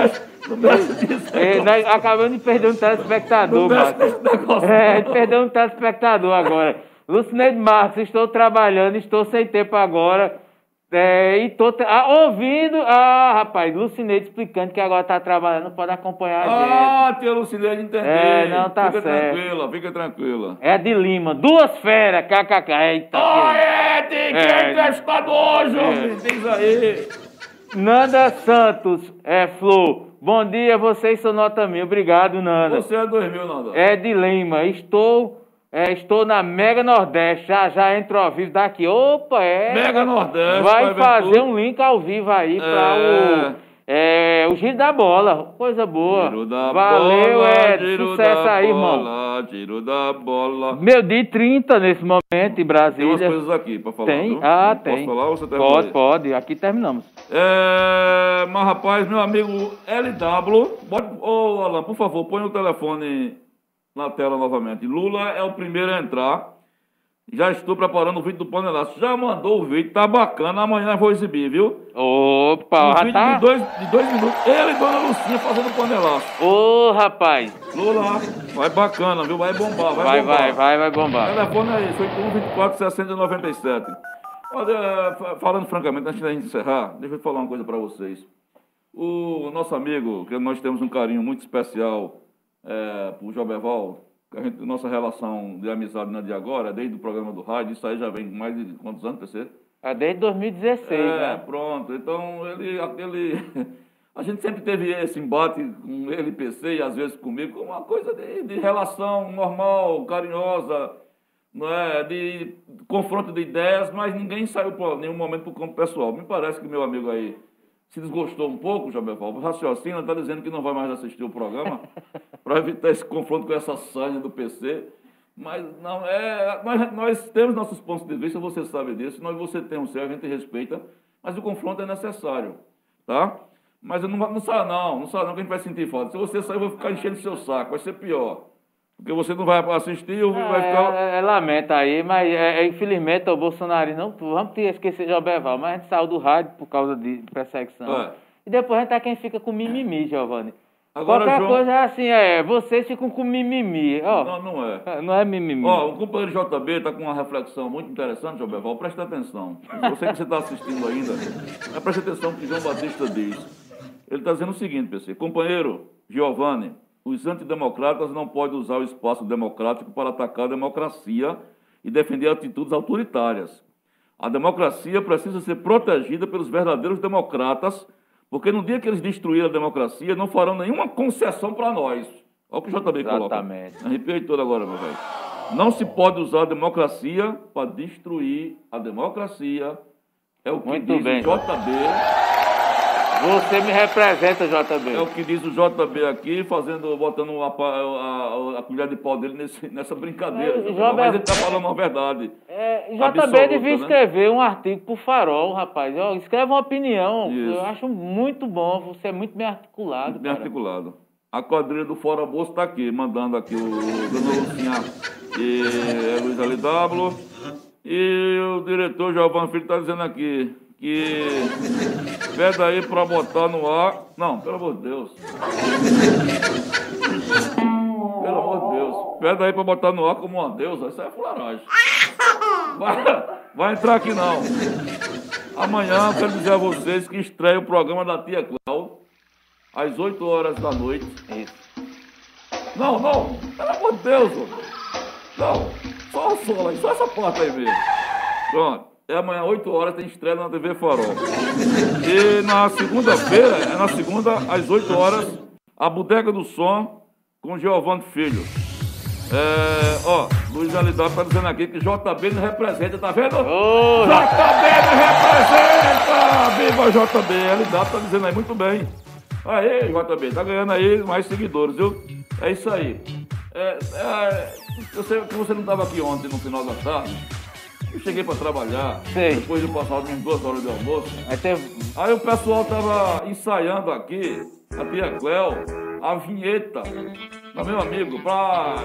É, nós acabamos de perder um telespectador, Márcio. É, perdeu um telespectador agora. Lucineide Marcos, estou trabalhando, estou sem tempo agora. É, e tô ah, ouvindo. Ah, rapaz, Lucineide explicando que agora está trabalhando, pode acompanhar a gente. Ah, tia Lucilene, entendi. É, não, tá fica certo. tranquila, fica tranquila. É de Lima, duas feras, kkk. Eita, Ah, é, tem que É. é testador, jovem. É. Diz aí. Nanda Santos, é, Flor. Bom dia, vocês são nota mil. Obrigado, Nanda. Você é 2000, Nanda. É de Lima. Estou, é, estou na Mega Nordeste. Já já entro ao vivo daqui. Opa, é. Mega Nordeste. Vai fazer um link ao vivo aí para É. o. É, o giro da bola. Coisa boa. Giro da Valeu, bola, é. giro Sucesso da aí, irmão. bola, Giro da bola. Meu dia 30 nesse momento em Tem umas Brasília. coisas aqui pra falar. Tem? viu? Ah, Posso tem. falar ou você termina Pode, aí? pode. Aqui terminamos. É, mas rapaz, meu amigo LW, pode, ô Alan, por favor, põe o telefone na tela novamente. Lula é o primeiro a entrar. Já estou preparando o vídeo do panelaço. Já mandou o vídeo, tá bacana. Amanhã eu vou exibir, viu? Opa, Um vídeo tá. de, dois, de dois minutos. Ele e Dona Lucinha fazendo panelaço. Ô, rapaz. Lula, vai bacana, viu? Vai bombar, vai, Vai, bombar. vai, vai, vai bombar. Telefone é isso, 8124 6097. Olha, fa- falando francamente, antes da gente encerrar, deixa eu falar uma coisa para vocês. O nosso amigo, que nós temos um carinho muito especial é, por Joberval, a gente, nossa relação de amizade não é de agora, é desde o programa do rádio, isso aí já vem mais de quantos anos, PC? É desde 2016, É, né? pronto. Então, ele, aquele. A gente sempre teve esse embate com ele, PC, e às vezes comigo, como uma coisa de, de relação normal, carinhosa, não é? de confronto de ideias, mas ninguém saiu por nenhum momento para o campo pessoal. Me parece que meu amigo aí se desgostou um pouco, Jabeval. O raciocínio está dizendo que não vai mais assistir o programa para evitar esse confronto com essa sanha do PC. Mas não é. Nós, nós temos nossos pontos de vista, você sabe disso, nós você tem o seu, a gente respeita, mas o confronto é necessário. Tá? Mas eu não, não saia não, não saia não, que a gente vai sentir falta. Se você sair, eu vou ficar enchendo o seu saco, vai ser pior. Porque você não vai assistir, eu vai ficar. É, é, lamenta aí, mas é, é, infelizmente o Bolsonaro não. Vamos ter esquecer Joberval, mas a gente saiu do rádio por causa de perseguição. É. E depois a gente é quem fica com mimimi, Giovanni. Agora, Qualquer João- coisa é assim, é, vocês ficam com mimimi. Não, não é. não é mimimi. Ó, o companheiro JB está com uma reflexão muito interessante, João Beval. Presta atenção. Você que você está assistindo ainda, mas preste atenção no que João Batista diz. Ele está dizendo o seguinte, PC. Companheiro Giovanni, os antidemocratas não podem usar o espaço democrático para atacar a democracia e defender atitudes autoritárias. A democracia precisa ser protegida pelos verdadeiros democratas, porque no dia que eles destruírem a democracia, não farão nenhuma concessão para nós. Olha o que o JB coloca. Exatamente. Arrepiei todo agora, meu velho. Não se pode usar a democracia para destruir a democracia. É o que Muito diz bem. o JB. Você me representa, JB. É o que diz o JB aqui, fazendo, botando a, pa- a- a colher de pau dele nesse- nessa brincadeira. Mas, JB. Mas ele está falando a verdade. É, JB Absoluta, devia né? escrever um artigo pro Farol, rapaz. Ó, escreve uma opinião. Isso. Eu acho muito bom. Você é muito bem articulado. Bem cara. articulado. A quadrilha do Fora Bolso está aqui, mandando aqui o Dona Lucinha e é Luiz LW. E o diretor Giovanni Filho está dizendo aqui que pede aí para botar no ar. Não, pelo amor de Deus. Pelo amor de Deus. Pede aí para botar no ar como uma deusa. Isso é fularagem. Vai, vai entrar aqui não. Amanhã eu quero dizer a vocês que estreia o programa da Tia Cláudia às 8 horas da noite. Isso. Não, não, pelo amor de Deus, não, só o solo aí, só essa parte aí mesmo. Pronto, é amanhã 8 horas tem estreia na TV Farol. E na segunda-feira, é na segunda, às 8 horas, a Bodega do Som com Giovanni Filho. É, ó, Luiz Alidar tá dizendo aqui que JB não representa, tá vendo? Ô, JB me representa! Viva JB! LW tá dizendo aí muito bem. Aí, JB, tá ganhando aí mais seguidores, viu? É isso aí. É, é, eu sei que você não estava aqui ontem no final da tarde. Eu cheguei para trabalhar, Sei. depois de passar as minhas duas horas de almoço. Aí teve... Aí o pessoal tava ensaiando aqui, a tia Cléo, a vinheta, pra meu amigo, pra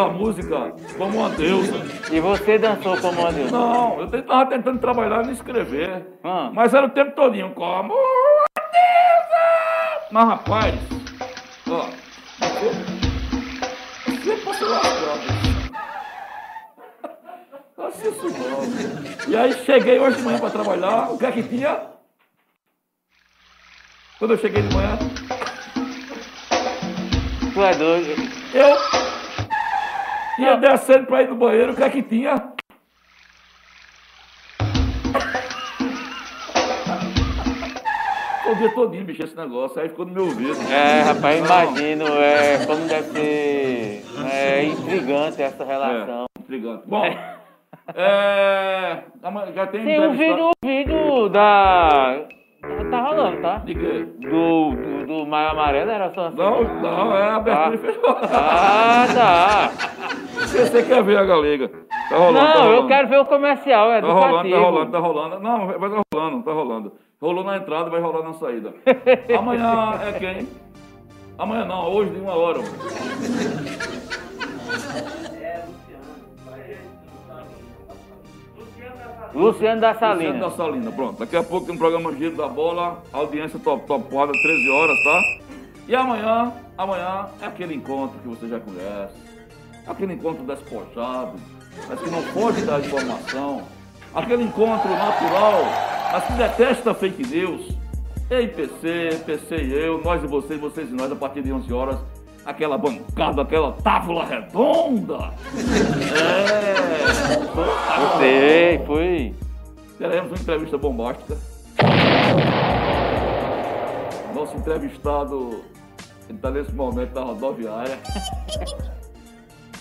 a música como uma deusa. E você dançou como uma deusa. Não, eu tava tentando trabalhar e escrever. Ah. Mas era o tempo todinho, como uma deusa! Mas rapaz, ó, você passou lá. E aí cheguei hoje de manhã para trabalhar, o que é que tinha? Quando eu cheguei de manhã, Tu é doido. eu ia descendo para ir no banheiro, o que é que tinha? O dia todinho, bicho, esse negócio, aí ficou no meu ouvido. É, rapaz, imagino é, como deve ser é, intrigante essa relação. É, intrigante. Bom, é, já tem Sim, o vídeo, o vídeo da. Tá rolando, tá? De quê? Do, do, do Maio Amarelo era só assim. Não, não, é abertura e fechou. Ah, tá. Você quer ver a galega. Tá rolando, tá Não, eu rolando. quero ver o comercial, é Tá rolando, tá rolando, tá rolando. Não, vai tá rolando, tá rolando. Rolou na entrada, vai rolar na saída. Amanhã é quem? Amanhã não, hoje de uma hora. Luciano da Luciano Salina. da Salina, pronto. Daqui a pouco tem um programa Giro da Bola, audiência top, top porrada, 13 horas, tá? E amanhã, amanhã é aquele encontro que você já conhece. Aquele encontro despojado, mas que não pode dar informação. Aquele encontro natural, mas que detesta fake news. Ei, PC, PC e eu, nós e vocês, vocês e nós, a partir de 11 horas, aquela bancada, aquela tábua redonda. É. Sei, foi. teremos uma entrevista bombástica. Nosso entrevistado está nesse momento na rodoviária.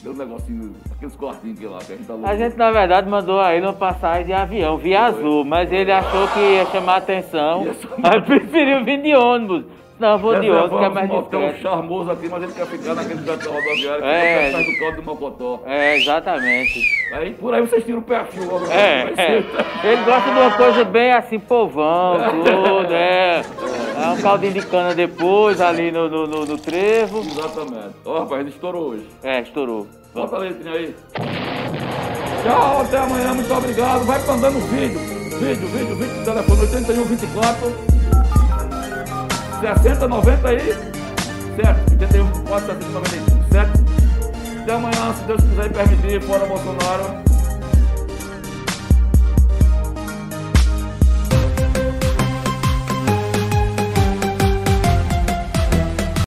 Deu um negocinho, aqueles cortinhos que lá que a gente tá A gente, na verdade, mandou a ele uma passagem de avião, via azul, mas ele achou que ia chamar atenção, Ia chamar- aí preferiu vir de ônibus. Não, vou de ônibus, que é mais Tem um charmoso aqui, mas ele quer ficar naquele canto da rodoviária que É. é atrás do código do Mocotó. É, exatamente. Aí por aí vocês tiram o perfil. ó, É, vai é. ser- Ele gosta de uma coisa bem assim, povão, tudo, é. É um caldinho de cana depois, ali no, no, no- no trevo. Exatamente. Ó, rapaz, ele estourou hoje. É, estourou. Bota a letrinha aí. Tchau, até amanhã, muito obrigado. Vai mandando vídeo. Vídeo, vídeo, vídeo telefone 81 24 60 90 aí. Certo? 81 24 60 95 certo? Até amanhã, se Deus quiser permitir, fora Bolsonaro.